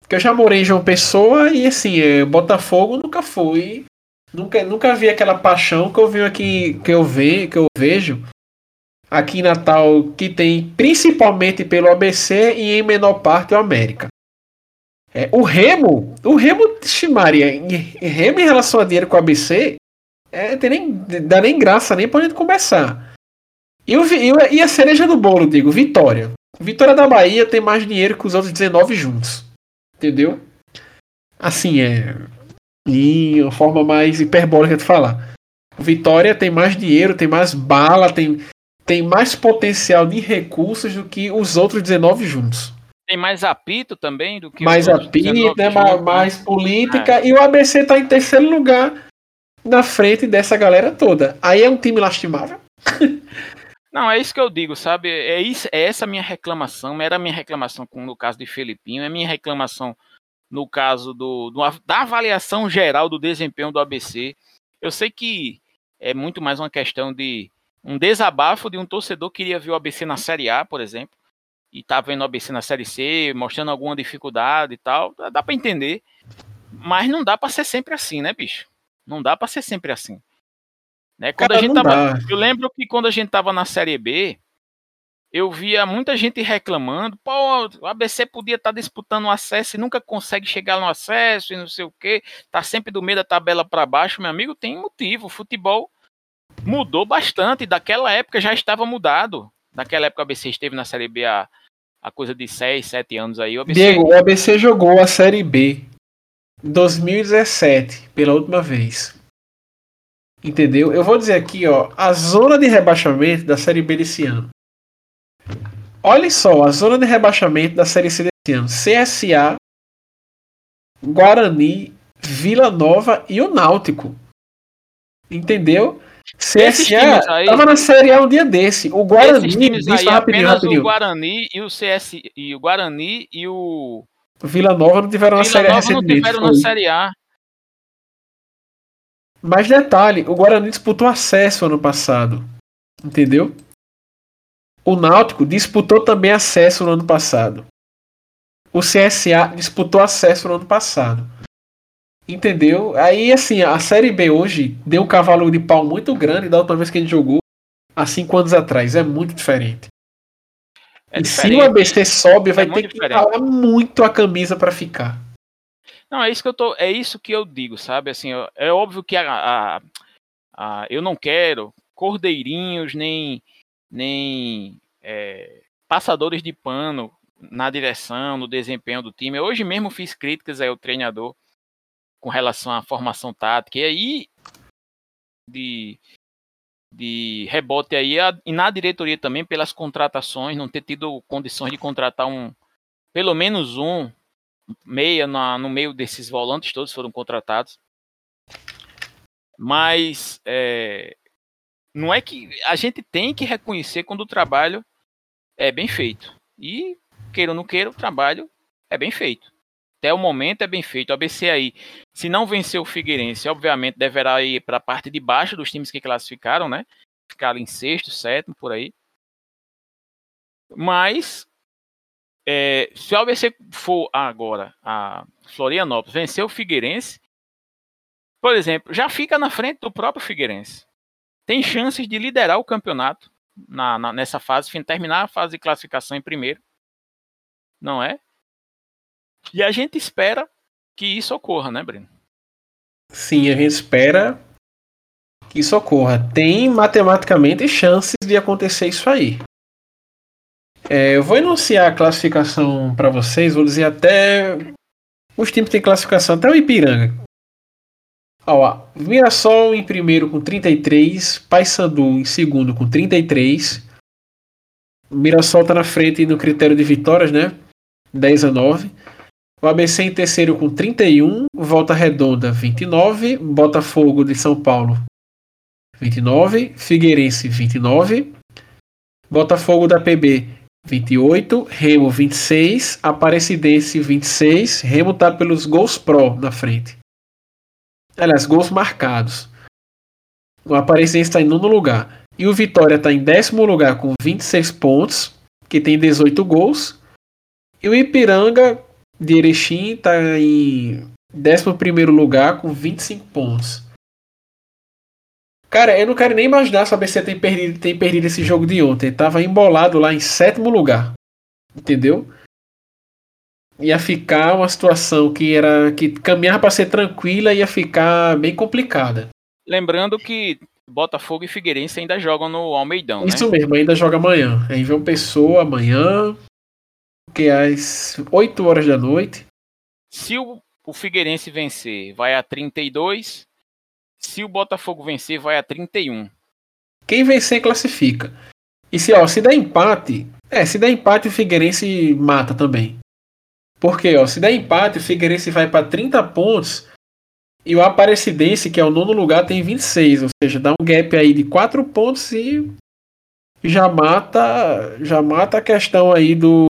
Porque eu já morei em João Pessoa e assim, é, Botafogo nunca fui. Nunca, nunca vi aquela paixão que eu vi aqui, que eu, ve, que eu vejo aqui em Natal, que tem principalmente pelo ABC e em menor parte o América. É, o Remo, o Remo, Maria, Remo em relação a dinheiro com o ABC, é, tem nem, dá nem graça nem pra gente começar. E, o, e a cereja do bolo, digo, Vitória. Vitória da Bahia tem mais dinheiro que os outros 19 juntos. Entendeu? Assim, é. Em uma forma mais hiperbólica de falar. Vitória tem mais dinheiro, tem mais bala, tem, tem mais potencial de recursos do que os outros 19 juntos. Tem mais apito também do que mais apito, né, mais, mais política. É. E o ABC está em terceiro lugar na frente dessa galera toda. Aí é um time lastimável. Não, é isso que eu digo, sabe? É, isso, é essa minha reclamação. Era a minha reclamação com, no caso de Felipinho, é minha reclamação no caso do, do, da avaliação geral do desempenho do ABC. Eu sei que é muito mais uma questão de um desabafo de um torcedor que queria ver o ABC na Série A, por exemplo, e tá vendo o ABC na Série C, mostrando alguma dificuldade e tal. Dá para entender, mas não dá para ser sempre assim, né, bicho? Não dá para ser sempre assim. Né? Quando Cara, a gente tava, eu lembro que quando a gente tava na Série B, eu via muita gente reclamando, pô, o ABC podia estar tá disputando o acesso e nunca consegue chegar no acesso e não sei o quê, tá sempre do meio da tabela para baixo, meu amigo, tem motivo, futebol mudou bastante, daquela época já estava mudado, naquela época o ABC esteve na Série B há, há coisa de 6, 7 anos aí. O ABC... Diego, o ABC jogou a Série B em 2017, pela última vez. Entendeu? Eu vou dizer aqui, ó, a zona de rebaixamento da Série B desse ano. Olha só, a zona de rebaixamento da Série C desse ano. CSA, Guarani, Vila Nova e o Náutico. Entendeu? CSA estava na Série A um dia desse. O Guarani, isso aí, rapidinho, rapidinho. o Guarani e o CS e o Guarani e o Vila Nova não tiveram Vila na Série A Nova não tiveram na Série A. Mas detalhe, o Guarani disputou acesso ano passado. Entendeu? O Náutico disputou também acesso no ano passado. O CSA disputou acesso no ano passado. Entendeu? Aí, assim, a Série B hoje deu um cavalo de pau muito grande da última vez que a gente jogou, há cinco anos atrás. É muito diferente. É e se o ABC sobe, vai é ter que falar muito a camisa para ficar. Não, é isso que eu tô, é isso que eu digo, sabe? Assim, é óbvio que a, a, a eu não quero cordeirinhos nem nem é, passadores de pano na direção, no desempenho do time. Eu hoje mesmo fiz críticas ao treinador com relação à formação tática e aí de de rebote aí e na diretoria também pelas contratações, não ter tido condições de contratar um pelo menos um meia na, no meio desses volantes todos foram contratados. Mas é, não é que a gente tem que reconhecer quando o trabalho é bem feito. E queira ou não queira, o trabalho é bem feito. Até o momento é bem feito. O ABC aí, se não vencer o Figueirense, obviamente deverá ir para a parte de baixo dos times que classificaram, né? Ficar em sexto, sétimo, por aí. Mas é, se o ABC for agora a Florianópolis vencer o Figueirense, por exemplo, já fica na frente do próprio Figueirense. Tem chances de liderar o campeonato na, na, nessa fase, terminar a fase de classificação em primeiro. Não é? E a gente espera que isso ocorra, né, Breno? Sim, a gente espera que isso ocorra. Tem matematicamente chances de acontecer isso aí. É, eu vou enunciar a classificação para vocês, vou dizer até. Os times têm classificação até o Ipiranga. Ó, Mirassol em primeiro com 33, Paysandu em segundo com 33. O Mirassol tá na frente no critério de vitórias, né? 10 a 9. O ABC em terceiro com 31, Volta Redonda 29, Botafogo de São Paulo 29, Figueirense 29, Botafogo da PB 28, Remo 26, Aparecidense 26. Remo tá pelos gols pro na frente. Aliás, gols marcados. O Aparecidense está em nono lugar. E o Vitória está em décimo lugar com 26 pontos, que tem 18 gols. E o Ipiranga de Erechim está em décimo primeiro lugar com 25 pontos. Cara, eu não quero nem imaginar se a ABC tem perdido, tem perdido esse jogo de ontem. Tava embolado lá em sétimo lugar. Entendeu? Ia ficar uma situação que era que caminhava para ser tranquila ia ficar bem complicada. Lembrando que Botafogo e Figueirense ainda jogam no Almeidão, né? Isso né? mesmo, ainda joga amanhã. Aí vem um Pessoa amanhã, que às 8 horas da noite. Se o o Figueirense vencer, vai a 32. Se o Botafogo vencer, vai a 31. Quem vencer classifica. E se, ó, se der empate, é, se der empate o Figueirense mata também. Porque, ó, se der empate o Figueirense vai para 30 pontos e o Aparecidense, que é o nono lugar, tem 26, ou seja, dá um gap aí de 4 pontos e já mata, já mata a questão aí do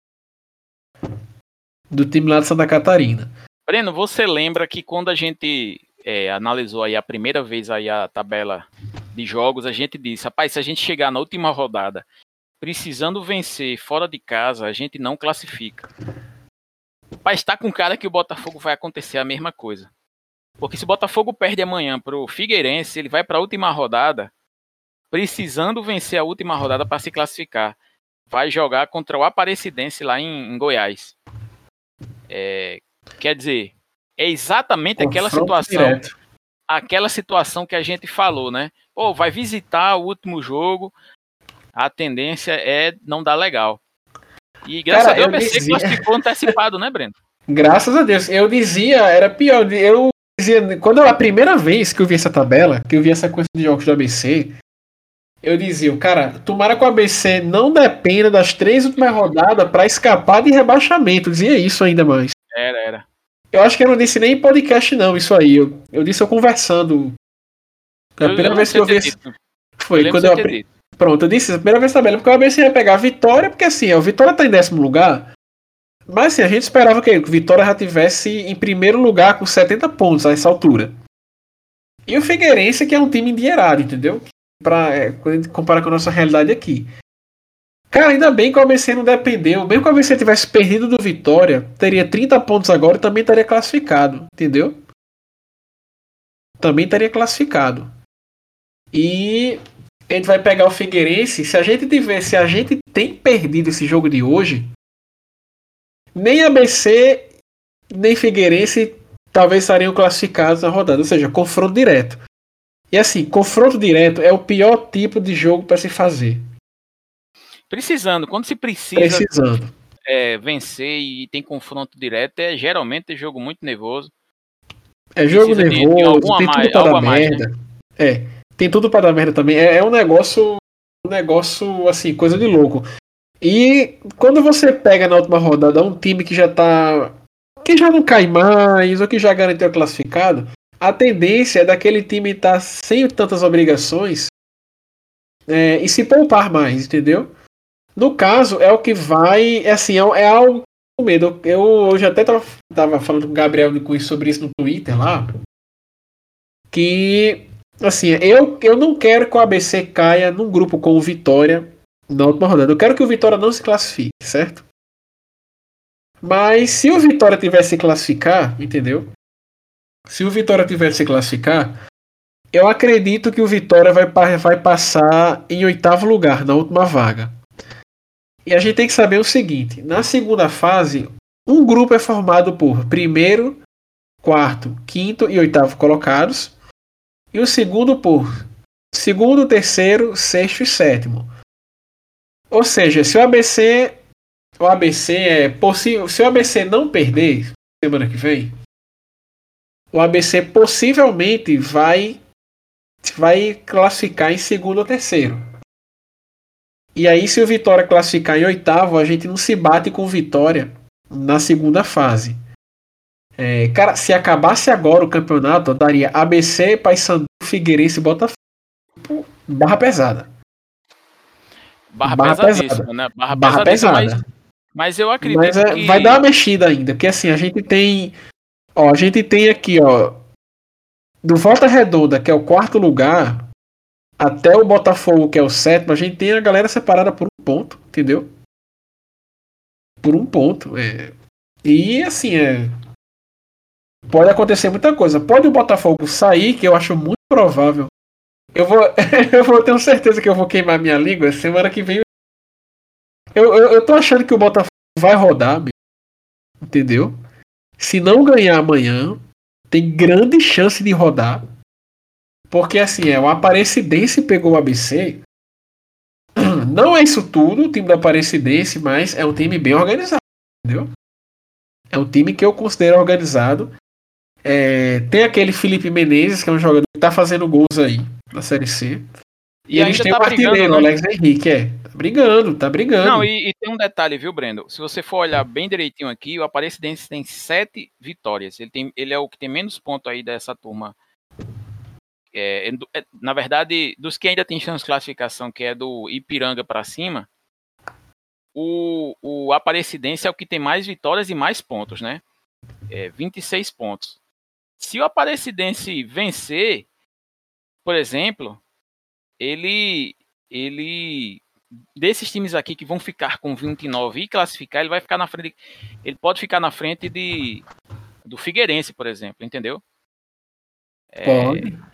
do time lá de Santa Catarina. Breno, você lembra que quando a gente é, analisou aí a primeira vez aí a tabela de jogos, a gente disse, rapaz, se a gente chegar na última rodada precisando vencer fora de casa, a gente não classifica. Mas está com cara que o Botafogo vai acontecer a mesma coisa. Porque se o Botafogo perde amanhã pro Figueirense, ele vai para a última rodada precisando vencer a última rodada para se classificar. Vai jogar contra o Aparecidense lá em, em Goiás. É, Quer dizer, é exatamente Confronto aquela situação. Direto. Aquela situação que a gente falou, né? Pô, vai visitar o último jogo, a tendência é não dar legal. E graças Cara, a Deus o PC dizia... classificou antecipado, né, Breno? Graças a Deus. Eu dizia, era pior. Eu dizia, quando a primeira vez que eu vi essa tabela, que eu vi essa coisa de jogos do ABC, eu dizia, cara, tomara que o ABC não dependa das três últimas rodadas para escapar de rebaixamento. Eu dizia isso ainda mais. Era, era. Eu acho que eu não disse nem em podcast, não, isso aí. Eu, eu disse eu conversando. A primeira vez que eu vi. Foi eu quando eu. Apre... Pronto, eu disse a primeira vez também, porque eu ABC ia pegar a vitória, porque assim, o Vitória tá em décimo lugar. Mas assim, a gente esperava que o Vitória já tivesse em primeiro lugar com 70 pontos a essa altura. E o Figueirense, que é um time endinheirado, entendeu? Pra, é, quando a gente compara com a nossa realidade aqui. Cara, ainda bem que o ABC não dependeu. Mesmo que o ABC tivesse perdido do Vitória, teria 30 pontos agora e também estaria classificado. Entendeu? Também estaria classificado. E a gente vai pegar o Figueirense. Se a gente tiver, se a gente tem perdido esse jogo de hoje, nem ABC nem Figueirense talvez estariam classificados na rodada. Ou seja, confronto direto. E assim, confronto direto é o pior tipo de jogo para se fazer. Precisando, quando se precisa Precisando. É, vencer e tem confronto direto, é geralmente é jogo muito nervoso. É jogo nervoso, de, de tem tudo para dar merda. né? É, tem tudo para dar merda também. É, é um negócio, um negócio assim, coisa de louco. E quando você pega na última rodada um time que já tá. que já não cai mais, ou que já garantiu classificado, a tendência é daquele time estar tá sem tantas obrigações é, e se poupar mais, entendeu? No caso, é o que vai. É assim, é, é algo com medo. Eu hoje até tava, tava falando com o Gabriel Cunha sobre isso no Twitter lá. Que. Assim, eu, eu não quero que o ABC caia num grupo com o Vitória na última rodada. Eu quero que o Vitória não se classifique, certo? Mas se o Vitória tivesse se classificar, entendeu? Se o Vitória tivesse se classificar, eu acredito que o Vitória vai, vai passar em oitavo lugar, na última vaga. E a gente tem que saber o seguinte: na segunda fase, um grupo é formado por primeiro, quarto, quinto e oitavo colocados, e o segundo por segundo, terceiro, sexto e sétimo. Ou seja, se o ABC o ABC é possível, se o ABC não perder semana que vem, o ABC possivelmente vai vai classificar em segundo ou terceiro. E aí, se o Vitória classificar em oitavo, a gente não se bate com o Vitória na segunda fase. É, cara, se acabasse agora o campeonato, eu daria ABC, Paysandu, Figueirense e Botafogo. Barra pesada. Barra, barra pesada, né? Barra, barra pesada. Mas, mas, eu acredito mas é, que... Vai dar uma mexida ainda, porque assim, a gente tem... Ó, a gente tem aqui, ó... Do Volta Redonda, que é o quarto lugar, até o Botafogo, que é o sétimo, a gente tem a galera separada por um ponto, entendeu? Por um ponto. É. E assim, é. Pode acontecer muita coisa. Pode o Botafogo sair, que eu acho muito provável. Eu vou, eu vou ter certeza que eu vou queimar minha língua semana que vem. Eu, eu, eu tô achando que o Botafogo vai rodar, entendeu? Se não ganhar amanhã, tem grande chance de rodar. Porque assim, é, o Aparecidense pegou o ABC. Não é isso tudo, o time do Aparecidense, mas é um time bem organizado, entendeu? É um time que eu considero organizado. É, tem aquele Felipe Menezes, que é um jogador que tá fazendo gols aí na Série C. E, e a gente tem tá o artilheiro, né? Alex Henrique, é. Brigando, tá brigando. Não, e, e, tem um detalhe, viu, Brendo? Se você for olhar bem direitinho aqui, o Aparecidense tem sete vitórias. Ele, tem, ele é o que tem menos pontos aí dessa turma. É, é, na verdade, dos que ainda tem chance de classificação, que é do Ipiranga para cima, o, o Aparecidense é o que tem mais vitórias e mais pontos, né? É, 26 pontos. Se o Aparecidense vencer, por exemplo, ele ele desses times aqui que vão ficar com 29 e classificar, ele vai ficar na frente ele pode ficar na frente de do Figueirense, por exemplo, entendeu? É,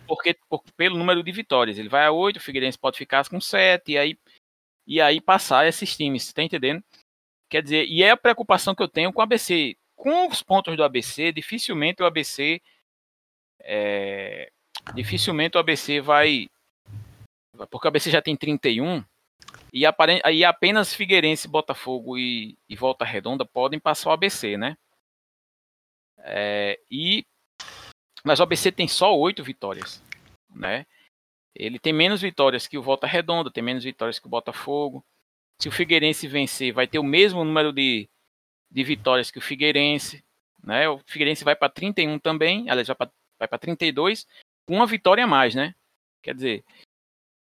porque por, pelo número de vitórias, ele vai a 8, o Figueirense pode ficar com 7 e aí e aí passar esses times, tá entendendo? Quer dizer, e é a preocupação que eu tenho com o ABC. Com os pontos do ABC, dificilmente o ABC é, dificilmente o ABC vai porque o ABC já tem 31 e aí apenas Figueirense, Botafogo e, e Volta Redonda podem passar o ABC, né? É, e mas o ABC tem só oito vitórias, né? Ele tem menos vitórias que o Volta Redonda, tem menos vitórias que o Botafogo. Se o Figueirense vencer, vai ter o mesmo número de, de vitórias que o Figueirense, né? O Figueirense vai para 31 também, aliás, vai para 32, com uma vitória a mais, né? Quer dizer,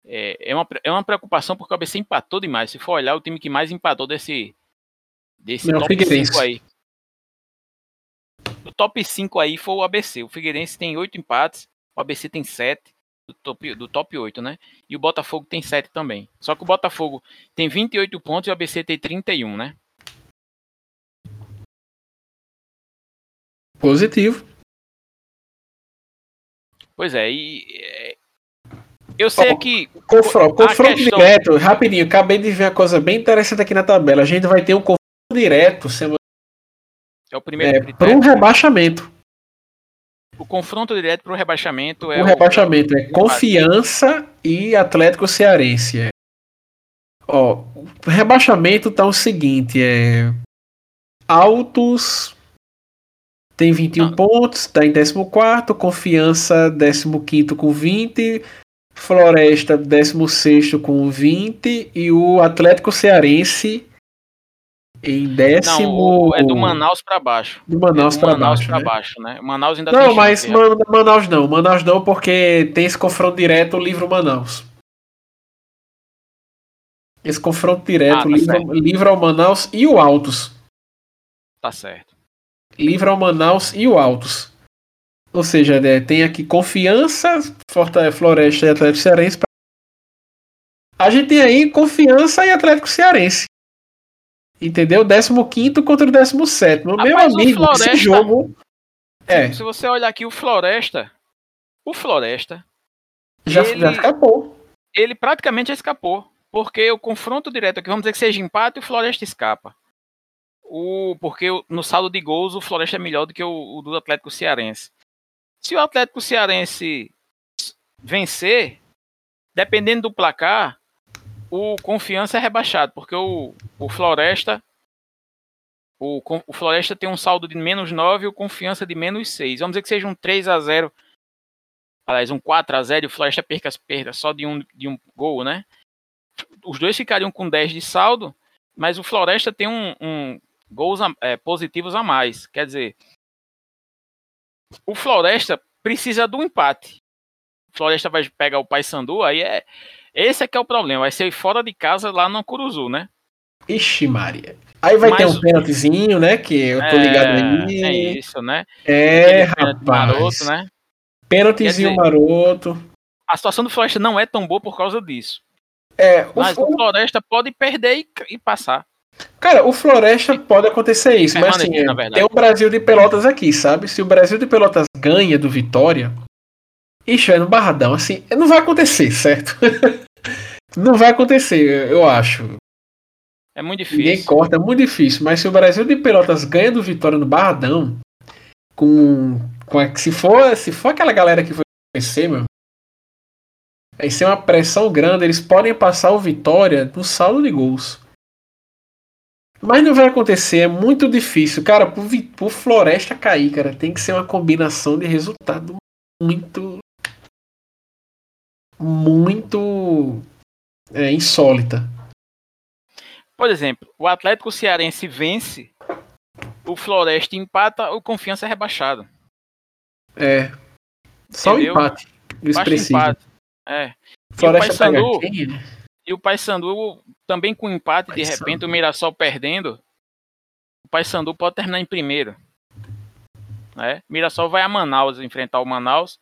é, é, uma, é uma preocupação porque o ABC empatou demais. Se for olhar, o time que mais empatou desse, desse Não, top 5 aí. O top 5 aí foi o ABC. O Figueirense tem 8 empates, o ABC tem 7 do top, do top 8, né? E o Botafogo tem 7 também. Só que o Botafogo tem 28 pontos e o ABC tem 31, né? Positivo. Pois é, e é, eu sei oh, que. Confronto, confronto questão... direto, rapidinho, acabei de ver uma coisa bem interessante aqui na tabela. A gente vai ter um confronto direto semana. É o primeiro é, Para um rebaixamento. O confronto direto para o rebaixamento é. O, o rebaixamento é Confiança e Atlético Cearense. É. Ó, o rebaixamento tá o seguinte: é. Altos tem 21 ah. pontos, está em 14, Confiança 15 com 20, Floresta 16 com 20 e o Atlético Cearense em décimo. Não, é do Manaus para baixo. Do Manaus é para baixo. Pra né? baixo, né? Manaus ainda não, mas Man, Manaus não. Manaus não, porque tem esse confronto direto, o livro Manaus. Esse confronto direto, ah, tá livro, livro ao Manaus e o Altos. Tá certo. Livro ao Manaus e o Altos. Ou seja, né, tem aqui confiança, Fortaleza, Floresta e Atlético Cearense. A gente tem aí confiança e Atlético Cearense. Entendeu? 15 contra o 17. Meu Rapaz, amigo, Floresta, esse jogo. É. Se você olhar aqui o Floresta. O Floresta. Já, ele, já escapou. Ele praticamente já escapou. Porque o confronto direto aqui, vamos dizer que seja empate, o Floresta escapa. O, porque no saldo de gols o Floresta é melhor do que o, o do Atlético Cearense. Se o Atlético Cearense vencer, dependendo do placar, o Confiança é rebaixado, porque o, o Floresta o, o Floresta tem um saldo de menos 9 e o Confiança de menos 6. Vamos dizer que seja um 3 a 0 aliás, um 4 a 0 e o Floresta perca as perdas só de um, de um gol, né? Os dois ficariam com 10 de saldo, mas o Floresta tem um, um gols é, positivos a mais. Quer dizer, o Floresta precisa do empate. O Floresta vai pegar o Paysandu, aí é. Esse é que é o problema. Vai ser fora de casa lá no Curuzu, né? Ixi, Maria. Aí vai Mas, ter um pênaltizinho, né? Que eu tô ligado é, aí. É isso, né? É, rapaz. Maroto, né? Pênaltizinho dizer, maroto. A situação do Floresta não é tão boa por causa disso. É, Mas o, o Floresta pode perder e, e passar. Cara, o Floresta pode acontecer isso, mas assim, tem o Brasil de Pelotas aqui, sabe? Se o Brasil de Pelotas ganha do Vitória, ixi, é no Barradão, assim, não vai acontecer, certo? não vai acontecer, eu acho. É muito difícil. Ninguém corta, é muito difícil. Mas se o Brasil de Pelotas ganha do Vitória no Barradão, com, com se for se for aquela galera que foi vencer, meu, vai ser uma pressão grande. Eles podem passar o Vitória no saldo de gols. Mas não vai acontecer, é muito difícil. Cara, por, por Floresta cair, cara, tem que ser uma combinação de resultado muito. Muito. É, insólita. Por exemplo, o Atlético Cearense vence, o Floresta empata, o Confiança é rebaixado. É. Só o empate. Expressivo. empate. É. Floresta e o Paysandu, e o Paysandu também com empate, Pai de repente Sandu. o Mirassol perdendo, o Paysandu pode terminar em primeiro. Né? Mirassol vai a Manaus enfrentar o Manaus.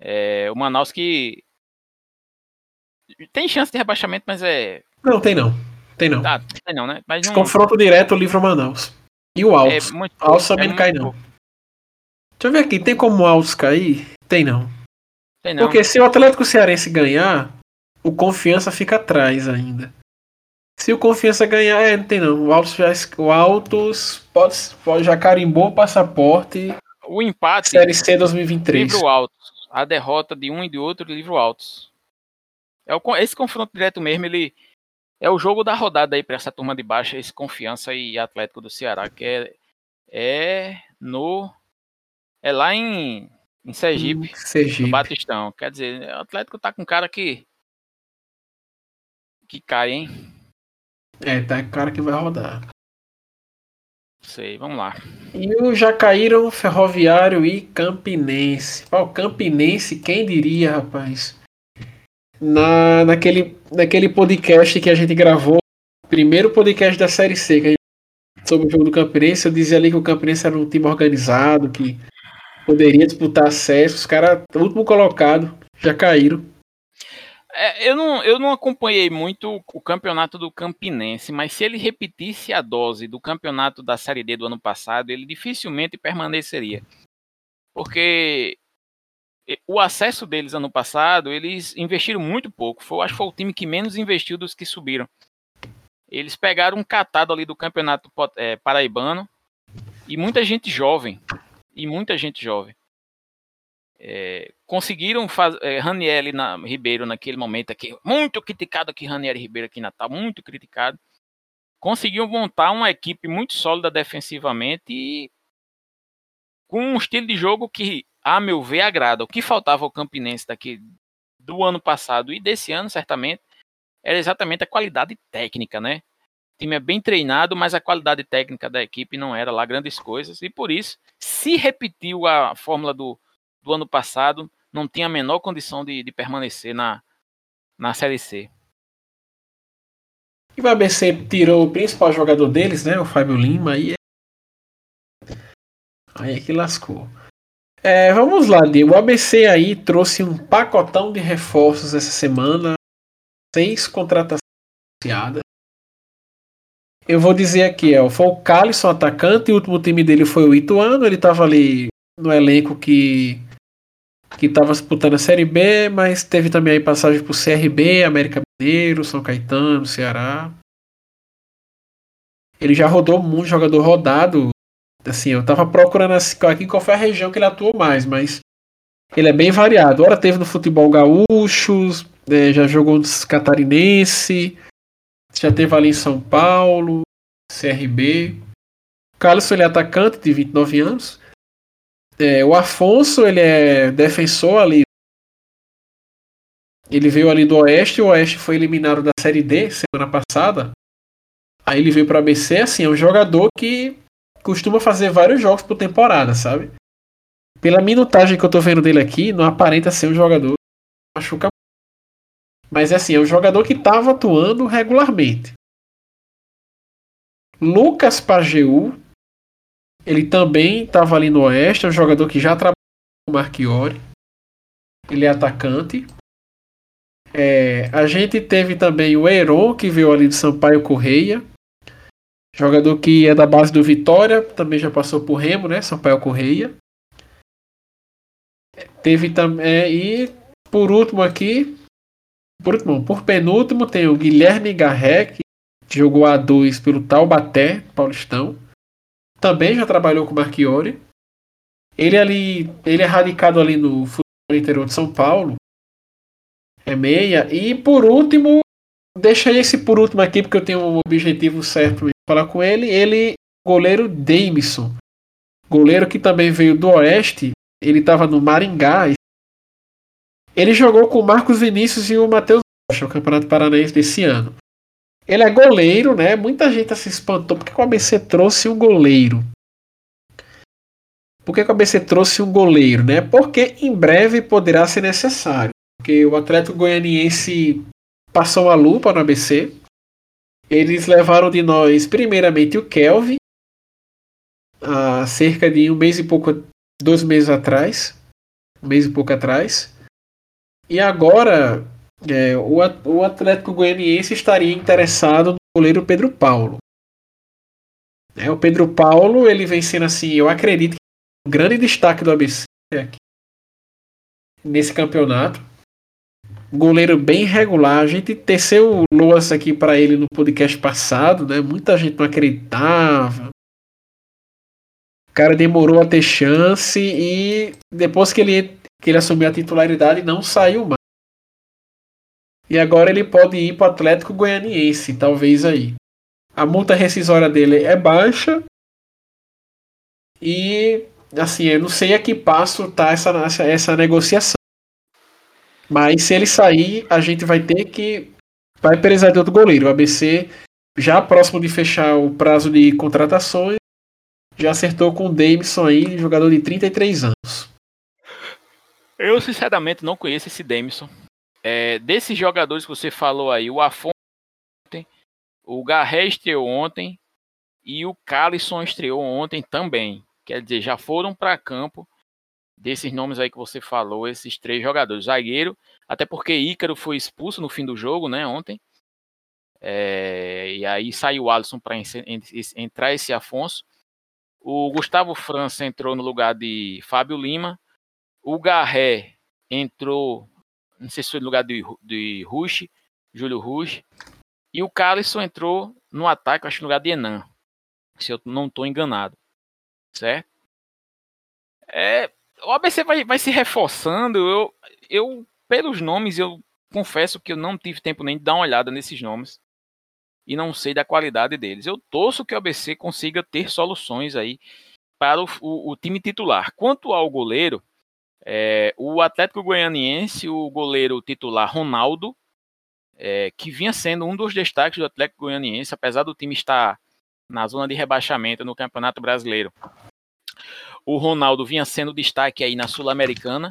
É, o Manaus que tem chance de rebaixamento, mas é. Não, tem não. Tem não. Ah, tem não, né? Mas não... Confronto direto livro Manaus. E o Altos. É muito... Altos também é não cai, não. Deixa eu ver aqui, tem como o Altos cair? Tem não. Tem não. Porque se o Atlético Cearense ganhar, o Confiança fica atrás ainda. Se o Confiança ganhar, é, não tem não. O Altos, já, o Altos pode, pode já carimbou o passaporte. O empate. Série C 2023. Livro Altos. A derrota de um e de outro, livro Altos. É o, esse confronto direto mesmo, ele é o jogo da rodada aí para essa turma de baixo, esse Confiança e Atlético do Ceará, que é, é no. É lá em, em Sergipe, Sergipe. no Batistão. Quer dizer, o Atlético tá com cara que. Que cai, hein? É, tá cara que vai rodar. Sei, vamos lá. E o já caíram Ferroviário e Campinense. Ó, Campinense, quem diria, rapaz? Na, naquele, naquele podcast que a gente gravou, primeiro podcast da Série C, que a gente, sobre o jogo do Campinense, eu dizia ali que o Campinense era um time organizado, que poderia disputar acesso. Os caras, último colocado, já caíram. É, eu, não, eu não acompanhei muito o campeonato do Campinense, mas se ele repetisse a dose do campeonato da Série D do ano passado, ele dificilmente permaneceria. Porque o acesso deles ano passado, eles investiram muito pouco. Foi, acho que foi o time que menos investiu dos que subiram. Eles pegaram um catado ali do campeonato é, paraibano e muita gente jovem. E muita gente jovem. É, conseguiram fazer é, Raniel na, Ribeiro naquele momento aqui, muito criticado aqui, Raniel Ribeiro aqui em Natal, muito criticado. Conseguiu montar uma equipe muito sólida defensivamente e com um estilo de jogo que, a meu ver, agrada. O que faltava ao Campinense daqui do ano passado e desse ano, certamente, era exatamente a qualidade técnica, né? O time é bem treinado, mas a qualidade técnica da equipe não era lá grandes coisas, e por isso se repetiu a fórmula do, do ano passado, não tinha a menor condição de, de permanecer na, na Série C. E o ABC tirou o principal jogador deles, né? O Fábio Lima, e aí é que lascou. É, vamos lá. O ABC aí trouxe um pacotão de reforços essa semana. Seis contratações anunciadas. Eu vou dizer aqui, ó, foi o Calisson atacante, o último time dele foi o Ituano, ele estava ali no elenco que que estava disputando a Série B, mas teve também aí passagem por CRB, América Mineiro, São Caetano, Ceará. Ele já rodou muito, jogador rodado. Assim, eu tava procurando aqui qual foi a região que ele atuou mais, mas ele é bem variado. Ora teve no futebol gaúcho, né, já jogou no catarinense, já teve ali em São Paulo, CRB. O Carlos ele é atacante de 29 anos. É, o Afonso, ele é defensor ali. Ele veio ali do Oeste, o Oeste foi eliminado da Série D semana passada. Aí ele veio para ABC, assim, é um jogador que costuma fazer vários jogos por temporada, sabe? Pela minutagem que eu tô vendo dele aqui, não aparenta ser um jogador que machuca. Mas assim, é um jogador que estava atuando regularmente. Lucas Pajeú, ele também estava ali no Oeste, é um jogador que já trabalhou com o Marchiori. Ele é atacante. É, a gente teve também o Heron, que veio ali de Sampaio Correia. Jogador que é da base do Vitória, também já passou por Remo, né? Sampaio Correia. Teve também. E por último aqui. Por último, por penúltimo, tem o Guilherme Garré, que jogou A2 pelo Taubaté, Paulistão também já trabalhou com o Marchiori. Ele ali, ele é radicado ali no futebol interior de São Paulo. É meia. E por último, deixa esse por último aqui porque eu tenho um objetivo certo falar com ele. Ele, goleiro Dameson, goleiro que também veio do Oeste, ele estava no Maringá. Ele jogou com o Marcos Vinícius e o Matheus Rocha, o Campeonato Paranaense desse ano. Ele é goleiro, né? Muita gente se espantou porque o ABC trouxe um goleiro. Por que o ABC trouxe um goleiro, né? Porque em breve poderá ser necessário. Porque o Atlético Goianiense passou a lupa no ABC. Eles levaram de nós, primeiramente, o Kelvin, há cerca de um mês e pouco, dois meses atrás. Um mês e pouco atrás. E agora, é, o, o Atlético Goianiense estaria interessado no goleiro Pedro Paulo. É, o Pedro Paulo, ele vem sendo assim, eu acredito que um grande destaque do ABC aqui, nesse campeonato goleiro bem regular. A gente teceu loas aqui para ele no podcast passado, né? Muita gente não acreditava. O cara demorou a ter chance e depois que ele, que ele assumiu a titularidade não saiu mais. E agora ele pode ir para o Atlético Goianiense, talvez aí. A multa rescisória dele é baixa. E assim, eu não sei a que passo tá essa, essa, essa negociação. Mas se ele sair, a gente vai ter que. Vai precisar de outro goleiro. O ABC, já próximo de fechar o prazo de contratações, já acertou com o Davidson aí, jogador de 33 anos. Eu, sinceramente, não conheço esse Davidson. É, desses jogadores que você falou aí, o Afonso ontem, o Garré estreou ontem e o Calisson estreou ontem também. Quer dizer, já foram para campo desses nomes aí que você falou, esses três jogadores. Zagueiro, até porque Ícaro foi expulso no fim do jogo, né, ontem. É, e aí saiu o Alisson para entrar esse Afonso. O Gustavo França entrou no lugar de Fábio Lima. O Garré entrou, não sei se foi no lugar de, de Rush, Júlio Rush. E o Calisson entrou no ataque, acho no lugar de Enan. Se eu não estou enganado. Certo? É, o ABC vai, vai se reforçando. Eu, eu, pelos nomes, eu confesso que eu não tive tempo nem de dar uma olhada nesses nomes e não sei da qualidade deles. Eu torço que o ABC consiga ter soluções aí para o, o, o time titular. Quanto ao goleiro, é, o Atlético Goianiense, o goleiro titular Ronaldo, é, que vinha sendo um dos destaques do Atlético Goianiense, apesar do time estar na zona de rebaixamento no Campeonato Brasileiro. O Ronaldo vinha sendo destaque aí na Sul-Americana,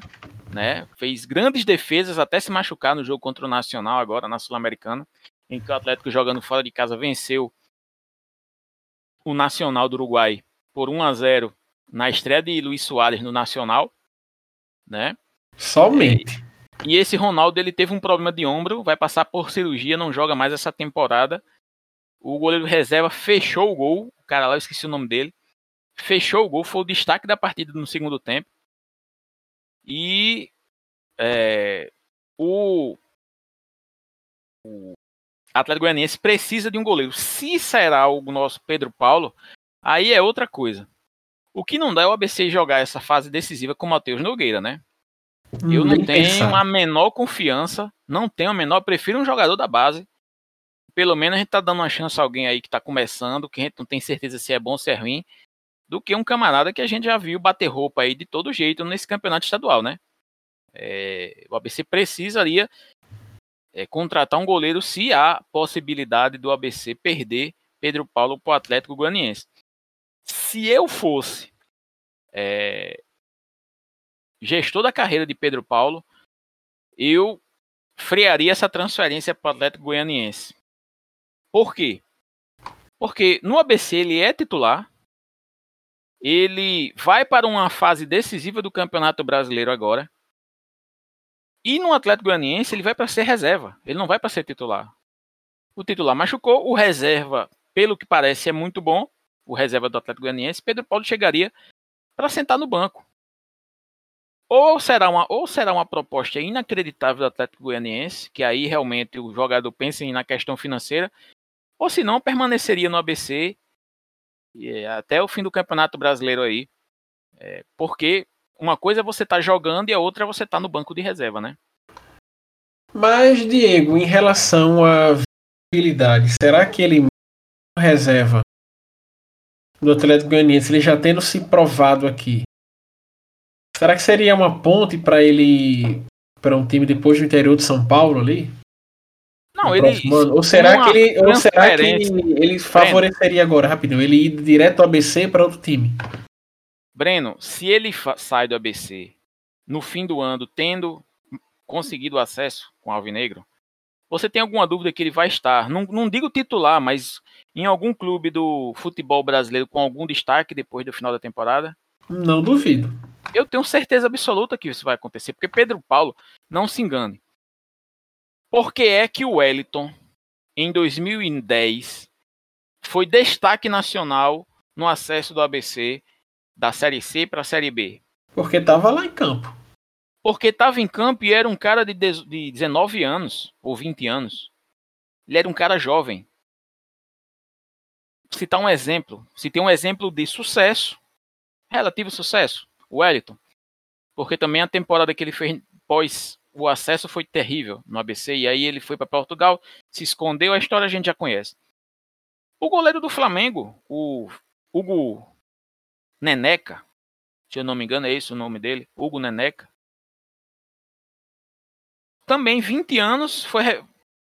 né? Fez grandes defesas até se machucar no jogo contra o Nacional agora na Sul-Americana, em que o Atlético jogando fora de casa venceu o Nacional do Uruguai por 1 a 0 na estreia de Luiz Soares no Nacional, né? Somente. E, e esse Ronaldo ele teve um problema de ombro, vai passar por cirurgia, não joga mais essa temporada. O goleiro reserva fechou o gol, o cara lá eu esqueci o nome dele fechou o gol, foi o destaque da partida no segundo tempo. E é, o, o Atlético Goianiense precisa de um goleiro. Se será o nosso Pedro Paulo, aí é outra coisa. O que não dá é o ABC jogar essa fase decisiva com o Matheus Nogueira, né? Eu não tenho a menor confiança, não tenho a menor, prefiro um jogador da base. Pelo menos a gente tá dando uma chance a alguém aí que tá começando, que a gente não tem certeza se é bom ou se é ruim do que um camarada que a gente já viu bater roupa aí de todo jeito nesse campeonato estadual, né? É, o ABC precisaria é, contratar um goleiro se há possibilidade do ABC perder Pedro Paulo para o Atlético Goianiense. Se eu fosse é, gestor da carreira de Pedro Paulo, eu frearia essa transferência para o Atlético Goianiense. Por quê? Porque no ABC ele é titular, ele vai para uma fase decisiva do Campeonato Brasileiro agora. E no Atlético Goianiense ele vai para ser reserva, ele não vai para ser titular. O titular machucou, o reserva, pelo que parece, é muito bom. O reserva do Atlético Goianiense, Pedro Paulo chegaria para sentar no banco. Ou será uma ou será uma proposta inacreditável do Atlético Goianiense, que aí realmente o jogador pensa na questão financeira, ou se não permaneceria no ABC é até o fim do Campeonato Brasileiro aí. É, porque uma coisa é você estar tá jogando e a outra é você estar tá no banco de reserva, né? Mas, Diego, em relação à viabilidade, será que ele reserva do Atlético Goianiense, ele já tendo se provado aqui, será que seria uma ponte para ele para um time depois do interior de São Paulo ali? Não, ele. Ou será que ele, ou será que ele favoreceria agora, rapidinho, ele ir direto do ABC para outro time? Breno, se ele sai do ABC no fim do ano tendo conseguido acesso com o Alvinegro, você tem alguma dúvida que ele vai estar? Não, não digo titular, mas em algum clube do futebol brasileiro com algum destaque depois do final da temporada? Não duvido. Eu tenho certeza absoluta que isso vai acontecer, porque Pedro Paulo, não se engane. Por que é que o Wellington, em 2010, foi destaque nacional no acesso do ABC da Série C para a Série B? Porque estava lá em campo. Porque estava em campo e era um cara de, de 19 anos ou 20 anos. Ele era um cara jovem. Citar um exemplo. Se tem um exemplo de sucesso, relativo sucesso, o Wellington. Porque também a temporada que ele fez pós o acesso foi terrível no ABC. E aí ele foi para Portugal, se escondeu, a história a gente já conhece. O goleiro do Flamengo, o Hugo Neneca, se eu não me engano é esse o nome dele, Hugo Neneca. Também 20 anos, foi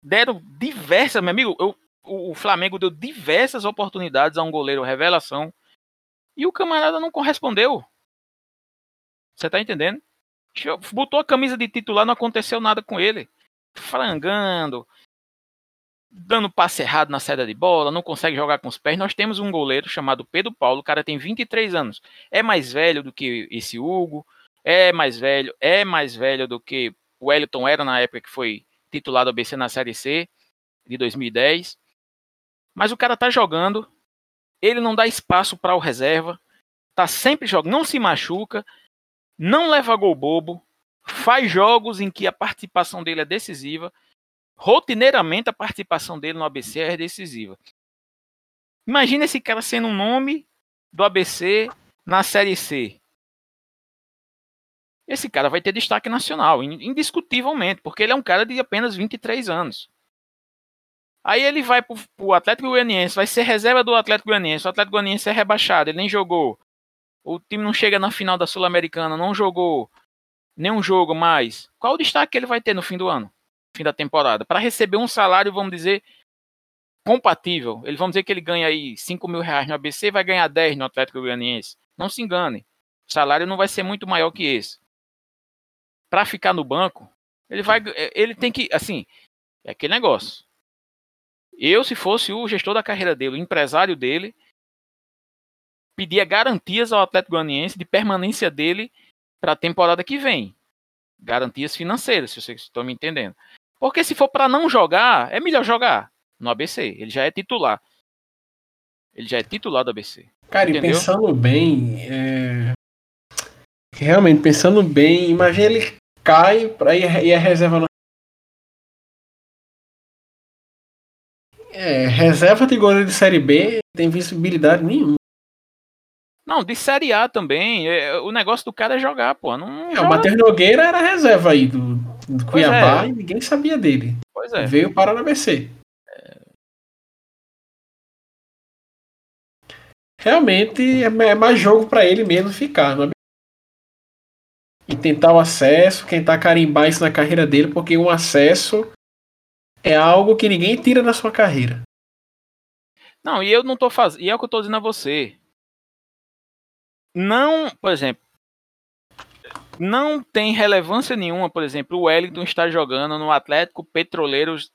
deram diversas, meu amigo, eu, o Flamengo deu diversas oportunidades a um goleiro revelação e o camarada não correspondeu. Você tá entendendo? Botou a camisa de titular, não aconteceu nada com ele. Frangando, dando passe errado na saída de bola, não consegue jogar com os pés. Nós temos um goleiro chamado Pedro Paulo, o cara tem 23 anos. É mais velho do que esse Hugo, é mais velho, é mais velho do que o Wellington era na época que foi titulado ABC na Série C de 2010. Mas o cara tá jogando, ele não dá espaço para o reserva, tá sempre jogando, não se machuca, não leva gol bobo, faz jogos em que a participação dele é decisiva. Rotineiramente a participação dele no ABC é decisiva. Imagina esse cara sendo um nome do ABC na Série C. Esse cara vai ter destaque nacional, indiscutivelmente, porque ele é um cara de apenas 23 anos. Aí ele vai pro, pro Atlético Goianiense, vai ser reserva do Atlético Goianiense. O Atlético Goianiense é rebaixado, ele nem jogou o time não chega na final da Sul-Americana, não jogou nenhum jogo mais, qual o destaque que ele vai ter no fim do ano, fim da temporada? Para receber um salário, vamos dizer, compatível. Ele vamos dizer que ele ganha aí 5 mil reais no ABC vai ganhar 10 no Atlético Goianiense. Não se engane. O salário não vai ser muito maior que esse. Para ficar no banco, ele vai. Ele tem que. Assim, é aquele negócio. Eu, se fosse o gestor da carreira dele, o empresário dele, pedia garantias ao Atlético Goianiense de permanência dele para a temporada que vem. Garantias financeiras, se vocês estão me entendendo. Porque se for para não jogar, é melhor jogar no ABC. Ele já é titular. Ele já é titular do ABC. Cara, entendeu? e pensando bem, é... realmente pensando bem, imagina ele cai para ir, a reserva no... É, reserva de goleiro de Série B tem visibilidade nenhuma. Não, de Série A também. É, o negócio do cara é jogar, pô. Não é, o Matheus Nogueira era reserva aí do, do Cuiabá é. e ninguém sabia dele. Pois é. Veio parar na BC. É... Realmente é mais jogo para ele mesmo ficar. Não é? E tentar o acesso, tentar carimbar isso na carreira dele, porque um acesso é algo que ninguém tira da sua carreira. Não, e eu não tô fazendo. E é o que eu tô dizendo a você não, por exemplo, não tem relevância nenhuma, por exemplo, o Wellington está jogando no Atlético Petroleiros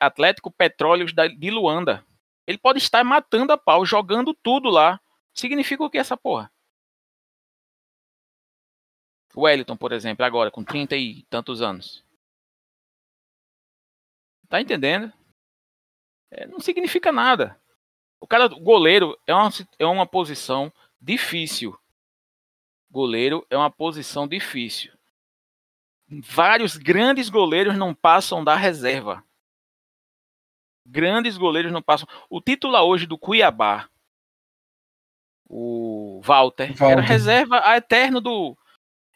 Atlético Petróleos de Luanda. Ele pode estar matando a pau, jogando tudo lá. Significa o que essa porra? O Wellington, por exemplo, agora com 30 e tantos anos. Tá entendendo? É, não significa nada. O cara, o goleiro, é uma, é uma posição difícil. Goleiro é uma posição difícil. Vários grandes goleiros não passam da reserva. Grandes goleiros não passam. O titular hoje do Cuiabá, o Walter, Walter. era reserva eterno do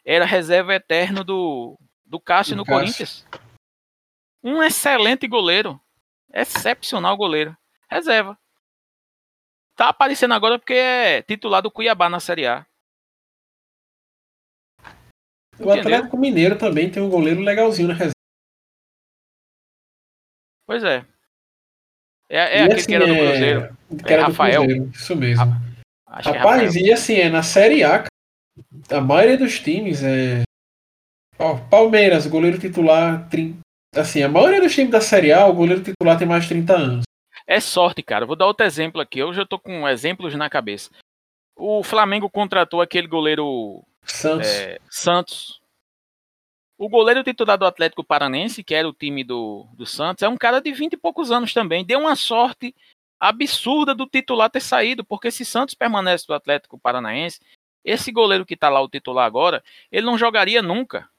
era reserva eterno do do Cássio no Cássio. Corinthians. Um excelente goleiro, excepcional goleiro. Reserva. Tá aparecendo agora porque é titular do Cuiabá na Série A. O Atlético Mineiro também tem um goleiro legalzinho na reserva. Pois é. É, é aquele assim, que era do é Cruzeiro. É, é Rafael. Cruzeiro, isso mesmo. A, é Rapaz, e assim, é na Série A, a maioria dos times é. Ó, Palmeiras, goleiro titular. Assim, a maioria dos times da Série A, o goleiro titular tem mais de 30 anos. É sorte, cara. Vou dar outro exemplo aqui. Eu já tô com exemplos na cabeça. O Flamengo contratou aquele goleiro Santos. É, Santos. O goleiro titular do Atlético Paranense, que era o time do, do Santos, é um cara de 20 e poucos anos também. Deu uma sorte absurda do titular ter saído, porque se Santos permanece do Atlético Paranaense, esse goleiro que tá lá, o titular agora, ele não jogaria nunca.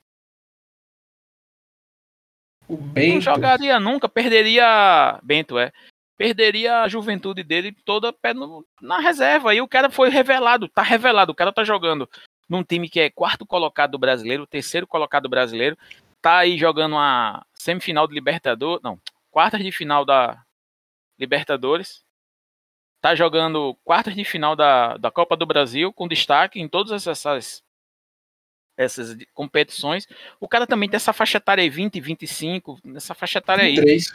O Bento. Não jogaria nunca, perderia. Bento, é perderia a juventude dele toda na reserva. E o cara foi revelado, tá revelado. O cara tá jogando num time que é quarto colocado do brasileiro, terceiro colocado do brasileiro, tá aí jogando a semifinal de Libertadores, não, quartas de final da Libertadores, tá jogando quartas de final da, da Copa do Brasil, com destaque em todas essas essas competições. O cara também tem essa faixa etária aí, 20, 25, nessa faixa etária aí. 23.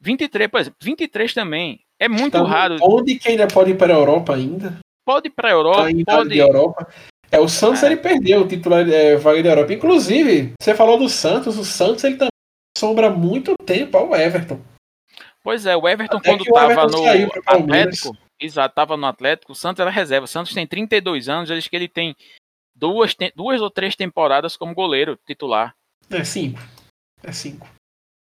23, por exemplo, 23 também. É muito tá raro. Onde que ainda pode ir para a Europa ainda? Pode ir para a Europa. Tá pode... Europa. É, o Santos é. ele perdeu o titular é, vaga da Europa. Inclusive, você falou do Santos, o Santos ele também sombra muito tempo ao Everton. Pois é, o Everton Até quando estava no Atlético, exato, estava no Atlético, o Santos era reserva. O Santos tem 32 anos, eles que ele tem duas, duas ou três temporadas como goleiro titular. É cinco. É cinco.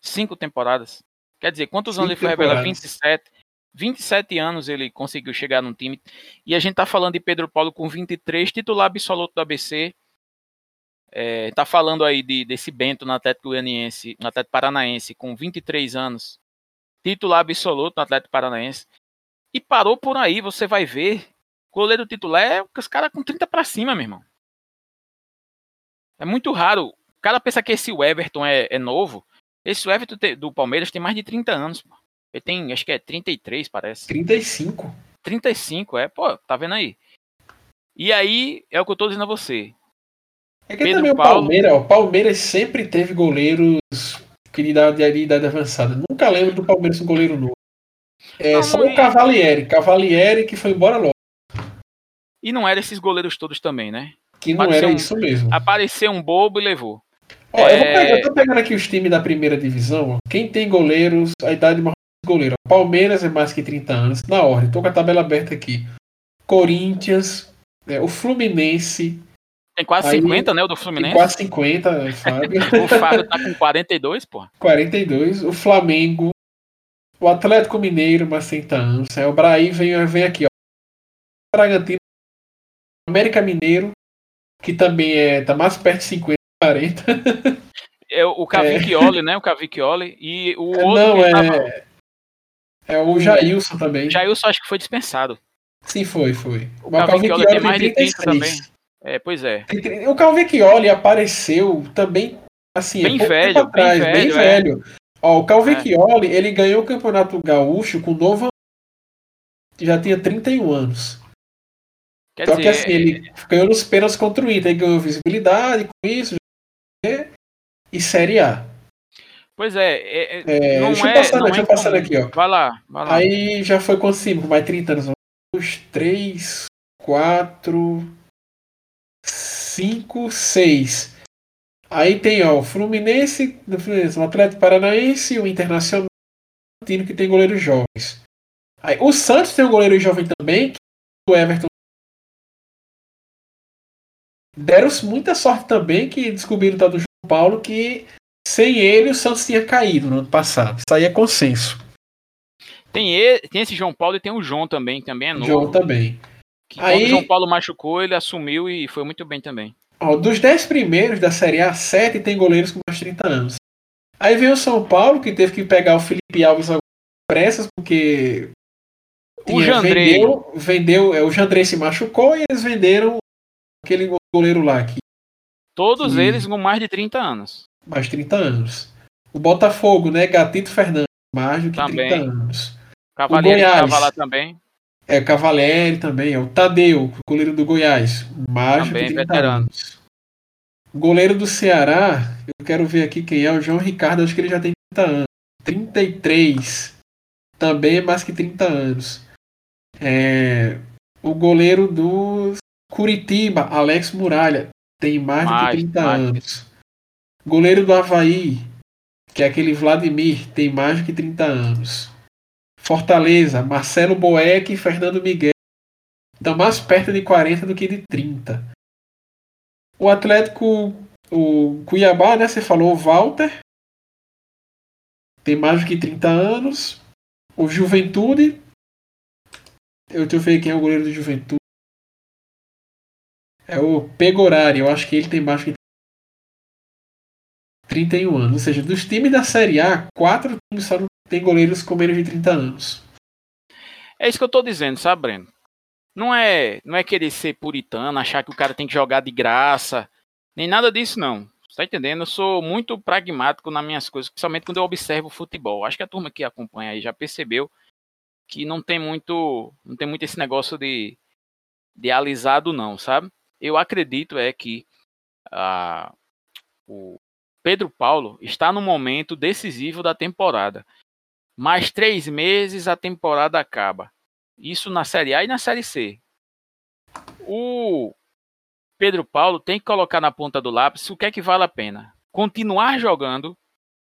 Cinco temporadas. Quer dizer, quantos anos ele foi revelado? 27. 27 anos ele conseguiu chegar num time. E a gente tá falando de Pedro Paulo com 23, titular absoluto do ABC. É, tá falando aí de, desse Bento no Atlético Goianiense, no Atlético Paranaense, com 23 anos. Titular absoluto no Atlético Paranaense. E parou por aí, você vai ver. Goleiro titular é os caras com 30 para cima, meu irmão. É muito raro. O cara pensa que esse Everton é, é novo. Esse Everton do Palmeiras tem mais de 30 anos. Pô. Ele tem, acho que é 33, parece. 35. 35, é. Pô, tá vendo aí? E aí, é o que eu tô dizendo a você. É que Pedro também Paulo... o Palmeiras, o Palmeiras sempre teve goleiros que de idade, de idade avançada. Nunca lembro do Palmeiras com goleiro novo. É não, só não, o Cavalieri. Cavalieri que foi embora logo. E não era esses goleiros todos também, né? Que não Apareceu era isso mesmo. Apareceu um bobo e levou. Ó, é... eu, pegar, eu, tô pegando aqui os times da primeira divisão. Quem tem goleiros, a idade mais goleiro. Palmeiras é mais que 30 anos. Na ordem, tô com a tabela aberta aqui. Corinthians, é, o Fluminense. Tem quase aí, 50, né? O do Fluminense. quase 50, Fábio. o Fábio tá com 42, pô. 42. O Flamengo. O Atlético Mineiro, mais 30 anos. É, o Braí vem, vem aqui, ó. Bragantino. América Mineiro, que também é, tá mais perto de 50 40. É o Cavicchioli, é. né? O Cavicchioli. E o é, outro. Não, é. Tava... É o Jailson também. Jailson acho que foi dispensado. Sim, foi, foi. O, Cavicchioli tem mais de 30 também. É, pois é. O Cavicchioli apareceu também, assim, bem velho, atrás, bem velho. Bem é. velho. Ó, o Calvecchioli, é. ele ganhou o Campeonato Gaúcho com Nova já tinha 31 anos. Quer Só dizer, que assim, ele ganhou nos pênaltis contra o Inter, ele ganhou visibilidade com isso, e Série A. Pois é, é, é, é deixa eu é, passar, deixa eu passar aqui, ó. Vai lá, vai lá. Aí já foi quanto tempo? Mais 30 anos? 2, 3, 4, 5, 6. Aí tem ó, o Fluminense, o Atlético Paranaense, o Internacional, o time que tem goleiros jovens. Aí, o Santos tem um goleiro jovem também, que o Everton deram muita sorte também que descobriram o tal do João Paulo que sem ele o Santos tinha caído no ano passado. Isso aí é consenso. Tem, ele, tem esse João Paulo e tem o João também, também é novo. João também. Que aí, quando o João Paulo machucou, ele assumiu e foi muito bem também. Ó, dos 10 primeiros da Série A, 7 tem goleiros com mais de 30 anos. Aí vem o São Paulo, que teve que pegar o Felipe Alves pressas, porque o Jandrei. vendeu, vendeu é, o Jandrei se machucou e eles venderam aquele goleiro lá que. Todos que... eles com mais de 30 anos. Mais de 30 anos. O Botafogo, né? Gatito Fernandes, mais do que Também. 30 anos. Cavalieri estava lá também. É, Cavalieri também. É o Tadeu, goleiro do Goiás. Mais também, de 30 veterano. anos. O goleiro do Ceará, eu quero ver aqui quem é. O João Ricardo, acho que ele já tem 30 anos. 33. Também é mais que 30 anos. É, o goleiro do Curitiba, Alex Muralha, tem mais, mais de 30 mais. anos. Goleiro do Havaí, que é aquele Vladimir, tem mais de 30 anos. Fortaleza, Marcelo Boeck e Fernando Miguel. Estão mais perto de 40 do que de 30. O Atlético, o Cuiabá, né? Você falou, o Walter. Tem mais do que 30 anos. O Juventude. Eu te ver quem é o goleiro do Juventude. É o Pegorari. Eu acho que ele tem mais que 31 anos. Ou seja, dos times da Série A, quatro times só tem goleiros com menos de 30 anos. É isso que eu tô dizendo, sabe, Breno? Não é, não é querer ser puritano, achar que o cara tem que jogar de graça, nem nada disso, não. Você tá entendendo? Eu sou muito pragmático nas minhas coisas, principalmente quando eu observo o futebol. Acho que a turma que acompanha aí já percebeu que não tem muito, não tem muito esse negócio de, de alisado, não, sabe? Eu acredito é que ah, o Pedro Paulo está no momento decisivo da temporada. Mais três meses a temporada acaba. Isso na Série A e na Série C. O Pedro Paulo tem que colocar na ponta do lápis o que é que vale a pena. Continuar jogando,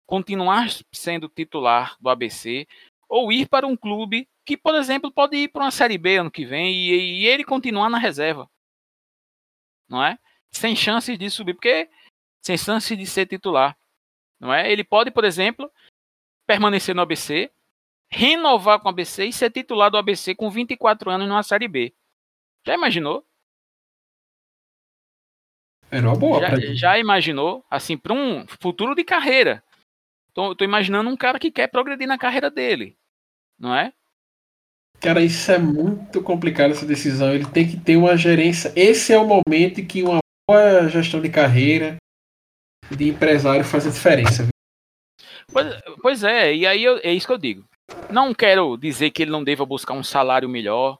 continuar sendo titular do ABC, ou ir para um clube que, por exemplo, pode ir para uma Série B ano que vem e, e ele continuar na reserva. Não é? Sem chances de subir, porque sem chances de ser titular. Não é? Ele pode, por exemplo, permanecer no ABC, renovar com o ABC e ser titular do ABC com 24 anos numa Série B. Já imaginou? Era uma boa. Já, já imaginou? Assim, para um futuro de carreira. Tô, tô, imaginando um cara que quer progredir na carreira dele. Não é? Cara, isso é muito complicado essa decisão. Ele tem que ter uma gerência. Esse é o momento em que uma boa gestão de carreira de empresário faz a diferença. Pois, pois é, e aí eu, é isso que eu digo. Não quero dizer que ele não deva buscar um salário melhor.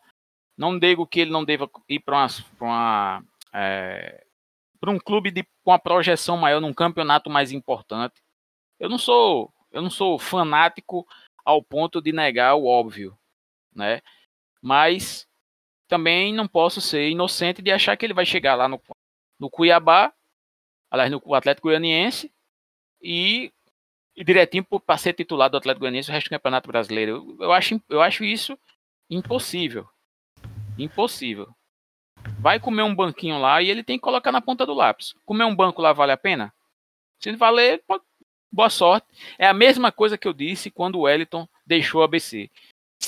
Não digo que ele não deva ir para uma, pra uma é, para um clube de, com uma projeção maior num campeonato mais importante. Eu não sou eu não sou fanático ao ponto de negar o óbvio, né? Mas também não posso ser inocente de achar que ele vai chegar lá no, no Cuiabá, aliás, no Atlético Goianiense e, e direitinho para ser titular do Atlético Goianiense o resto do Campeonato Brasileiro. Eu, eu, acho, eu acho isso impossível. Impossível. Vai comer um banquinho lá e ele tem que colocar na ponta do lápis. Comer um banco lá vale a pena? Se não valer, boa sorte. É a mesma coisa que eu disse quando o Wellington deixou a ABC.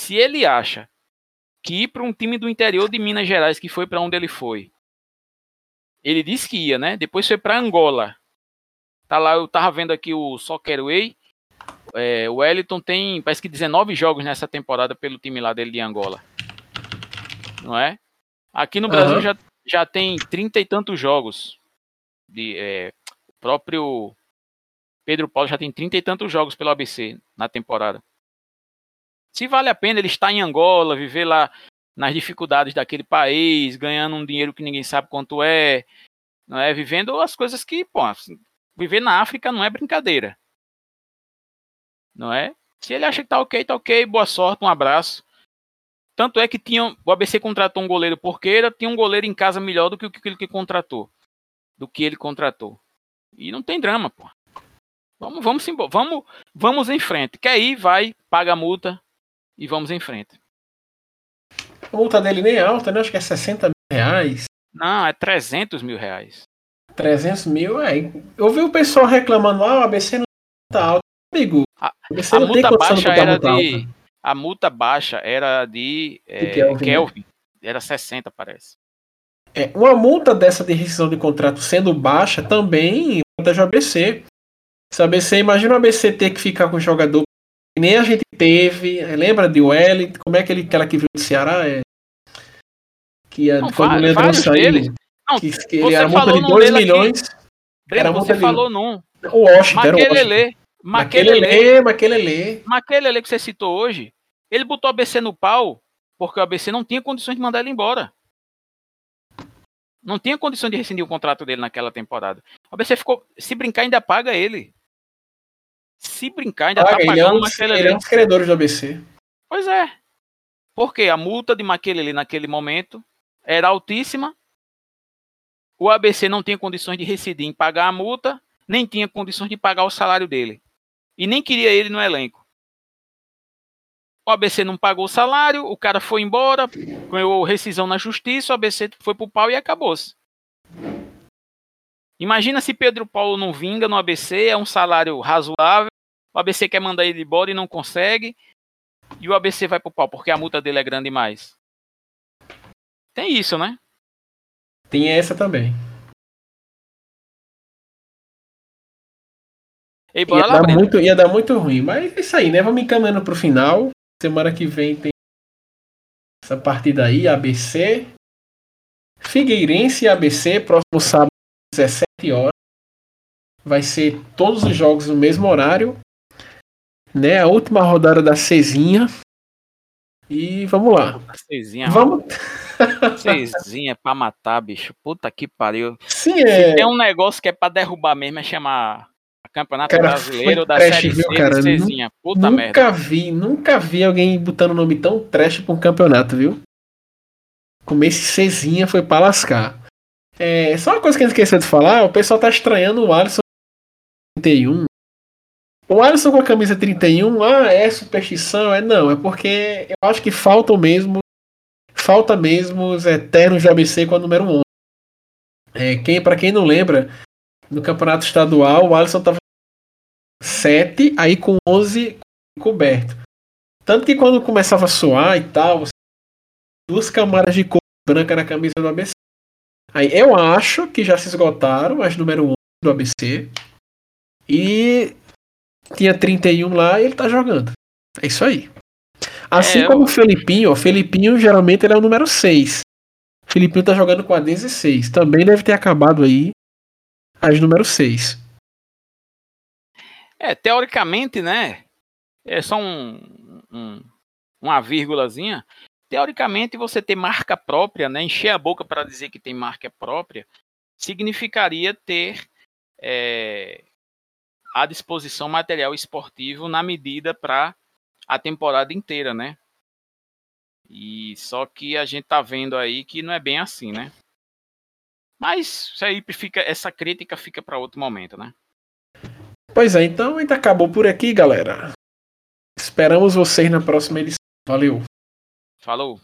Se ele acha que ir para um time do interior de Minas Gerais, que foi para onde ele foi, ele disse que ia, né? Depois foi para Angola. Tá lá, eu tava vendo aqui o Soccerway. É, o Wellington tem, parece que 19 jogos nessa temporada pelo time lá dele de Angola. Não é? Aqui no Brasil uhum. já, já tem trinta e tantos jogos. De, é, o próprio Pedro Paulo já tem trinta e tantos jogos pelo ABC na temporada. Se vale a pena ele estar em Angola, viver lá nas dificuldades daquele país, ganhando um dinheiro que ninguém sabe quanto é, não é vivendo as coisas que, pô, viver na África não é brincadeira. Não é? Se ele acha que tá ok, tá ok, boa sorte, um abraço. Tanto é que tinha, o ABC contratou um goleiro porqueira, tinha um goleiro em casa melhor do que aquele que contratou. Do que ele contratou. E não tem drama, pô. Vamos, vamos, vamos, vamos em frente. Quer ir, vai, paga a multa e vamos em frente. A multa dele nem é alta, né? Acho que é 60 mil reais. Não, é 300 mil reais. 300 mil, é. Eu vi o pessoal reclamando, ah, o ABC não tá alto. Amigo, a, a multa baixa era de, alta a multa baixa era de, é, de Kelvin, né? Kelvin. Era 60, parece. É, uma multa dessa de rescisão de contrato sendo baixa também protege o ABC. Se o ABC, imagina o ABC ter que ficar com o jogador que nem a gente teve. É, lembra de Wellington? Como é que ele, aquela que viu do Ceará? É, que a, não, quando o Leandro saiu. Não, que, que ele era multa de 2 milhões. Aqui, era você falou num. O Washington. Maquelele. Maquelele. Maquelele. Maquelele que você citou hoje Ele botou o ABC no pau porque o ABC não tinha condições de mandar ele embora. Não tinha condição de rescindir o contrato dele naquela temporada. O ABC ficou. Se brincar, ainda paga ele. Se brincar, ainda paga, tá pagando ele é um, naquele ele é um dos credores do ABC. Pois é. Porque a multa de Maquelele naquele momento era altíssima. O ABC não tinha condições de rescindir em pagar a multa, nem tinha condições de pagar o salário dele. E nem queria ele no elenco. O ABC não pagou o salário, o cara foi embora, ganhou rescisão na justiça, o ABC foi pro pau e acabou-se. Imagina se Pedro Paulo não vinga no ABC, é um salário razoável, o ABC quer mandar ele embora e não consegue, e o ABC vai pro pau porque a multa dele é grande demais. Tem isso, né? Tem essa também. Ei, ia, dar muito, ia dar muito ruim, mas é isso aí, né? Vamos encaminhando pro final. Semana que vem tem essa partida aí, ABC. Figueirense e ABC, próximo sábado, 17 horas. Vai ser todos os jogos no mesmo horário. Né? A última rodada da Cezinha. E vamos lá. Cezinha. Vamos. Cezinha pra matar, bicho. Puta que pariu. Sim, é. Se tem um negócio que é pra derrubar mesmo, é chamar Campeonato cara, Brasileiro da trash, Série viu, C cara? Cezinha. Puta nunca merda. vi, nunca vi alguém botando nome tão trash pra um campeonato, viu? Comer esse Cezinha foi pra lascar. É, só uma coisa que a gente esqueceu de falar, o pessoal tá estranhando o Alisson 31. O Alisson com a camisa 31, ah, é superstição? É não, é porque eu acho que faltam mesmo, falta mesmo os eternos de ABC com a número 11. É, quem, pra quem não lembra, no campeonato estadual, o Alisson tava 7, aí com 11 coberto. Tanto que quando começava a suar e tal, duas camadas de cor branca na camisa do ABC. Aí eu acho que já se esgotaram as número 11 do ABC. E tinha 31 lá e ele tá jogando. É isso aí. Assim é, como eu... o Felipinho, o Felipinho geralmente ele é o número 6. O Felipinho tá jogando com a 16. Também deve ter acabado aí as número 6. É, teoricamente, né? É só um, um, uma vírgulazinha. Teoricamente, você ter marca própria, né? Encher a boca para dizer que tem marca própria, significaria ter é, à disposição material esportivo na medida para a temporada inteira, né? E só que a gente tá vendo aí que não é bem assim, né? Mas isso aí fica, essa crítica fica para outro momento, né? Pois é, então a gente acabou por aqui, galera. Esperamos vocês na próxima edição. Valeu. Falou.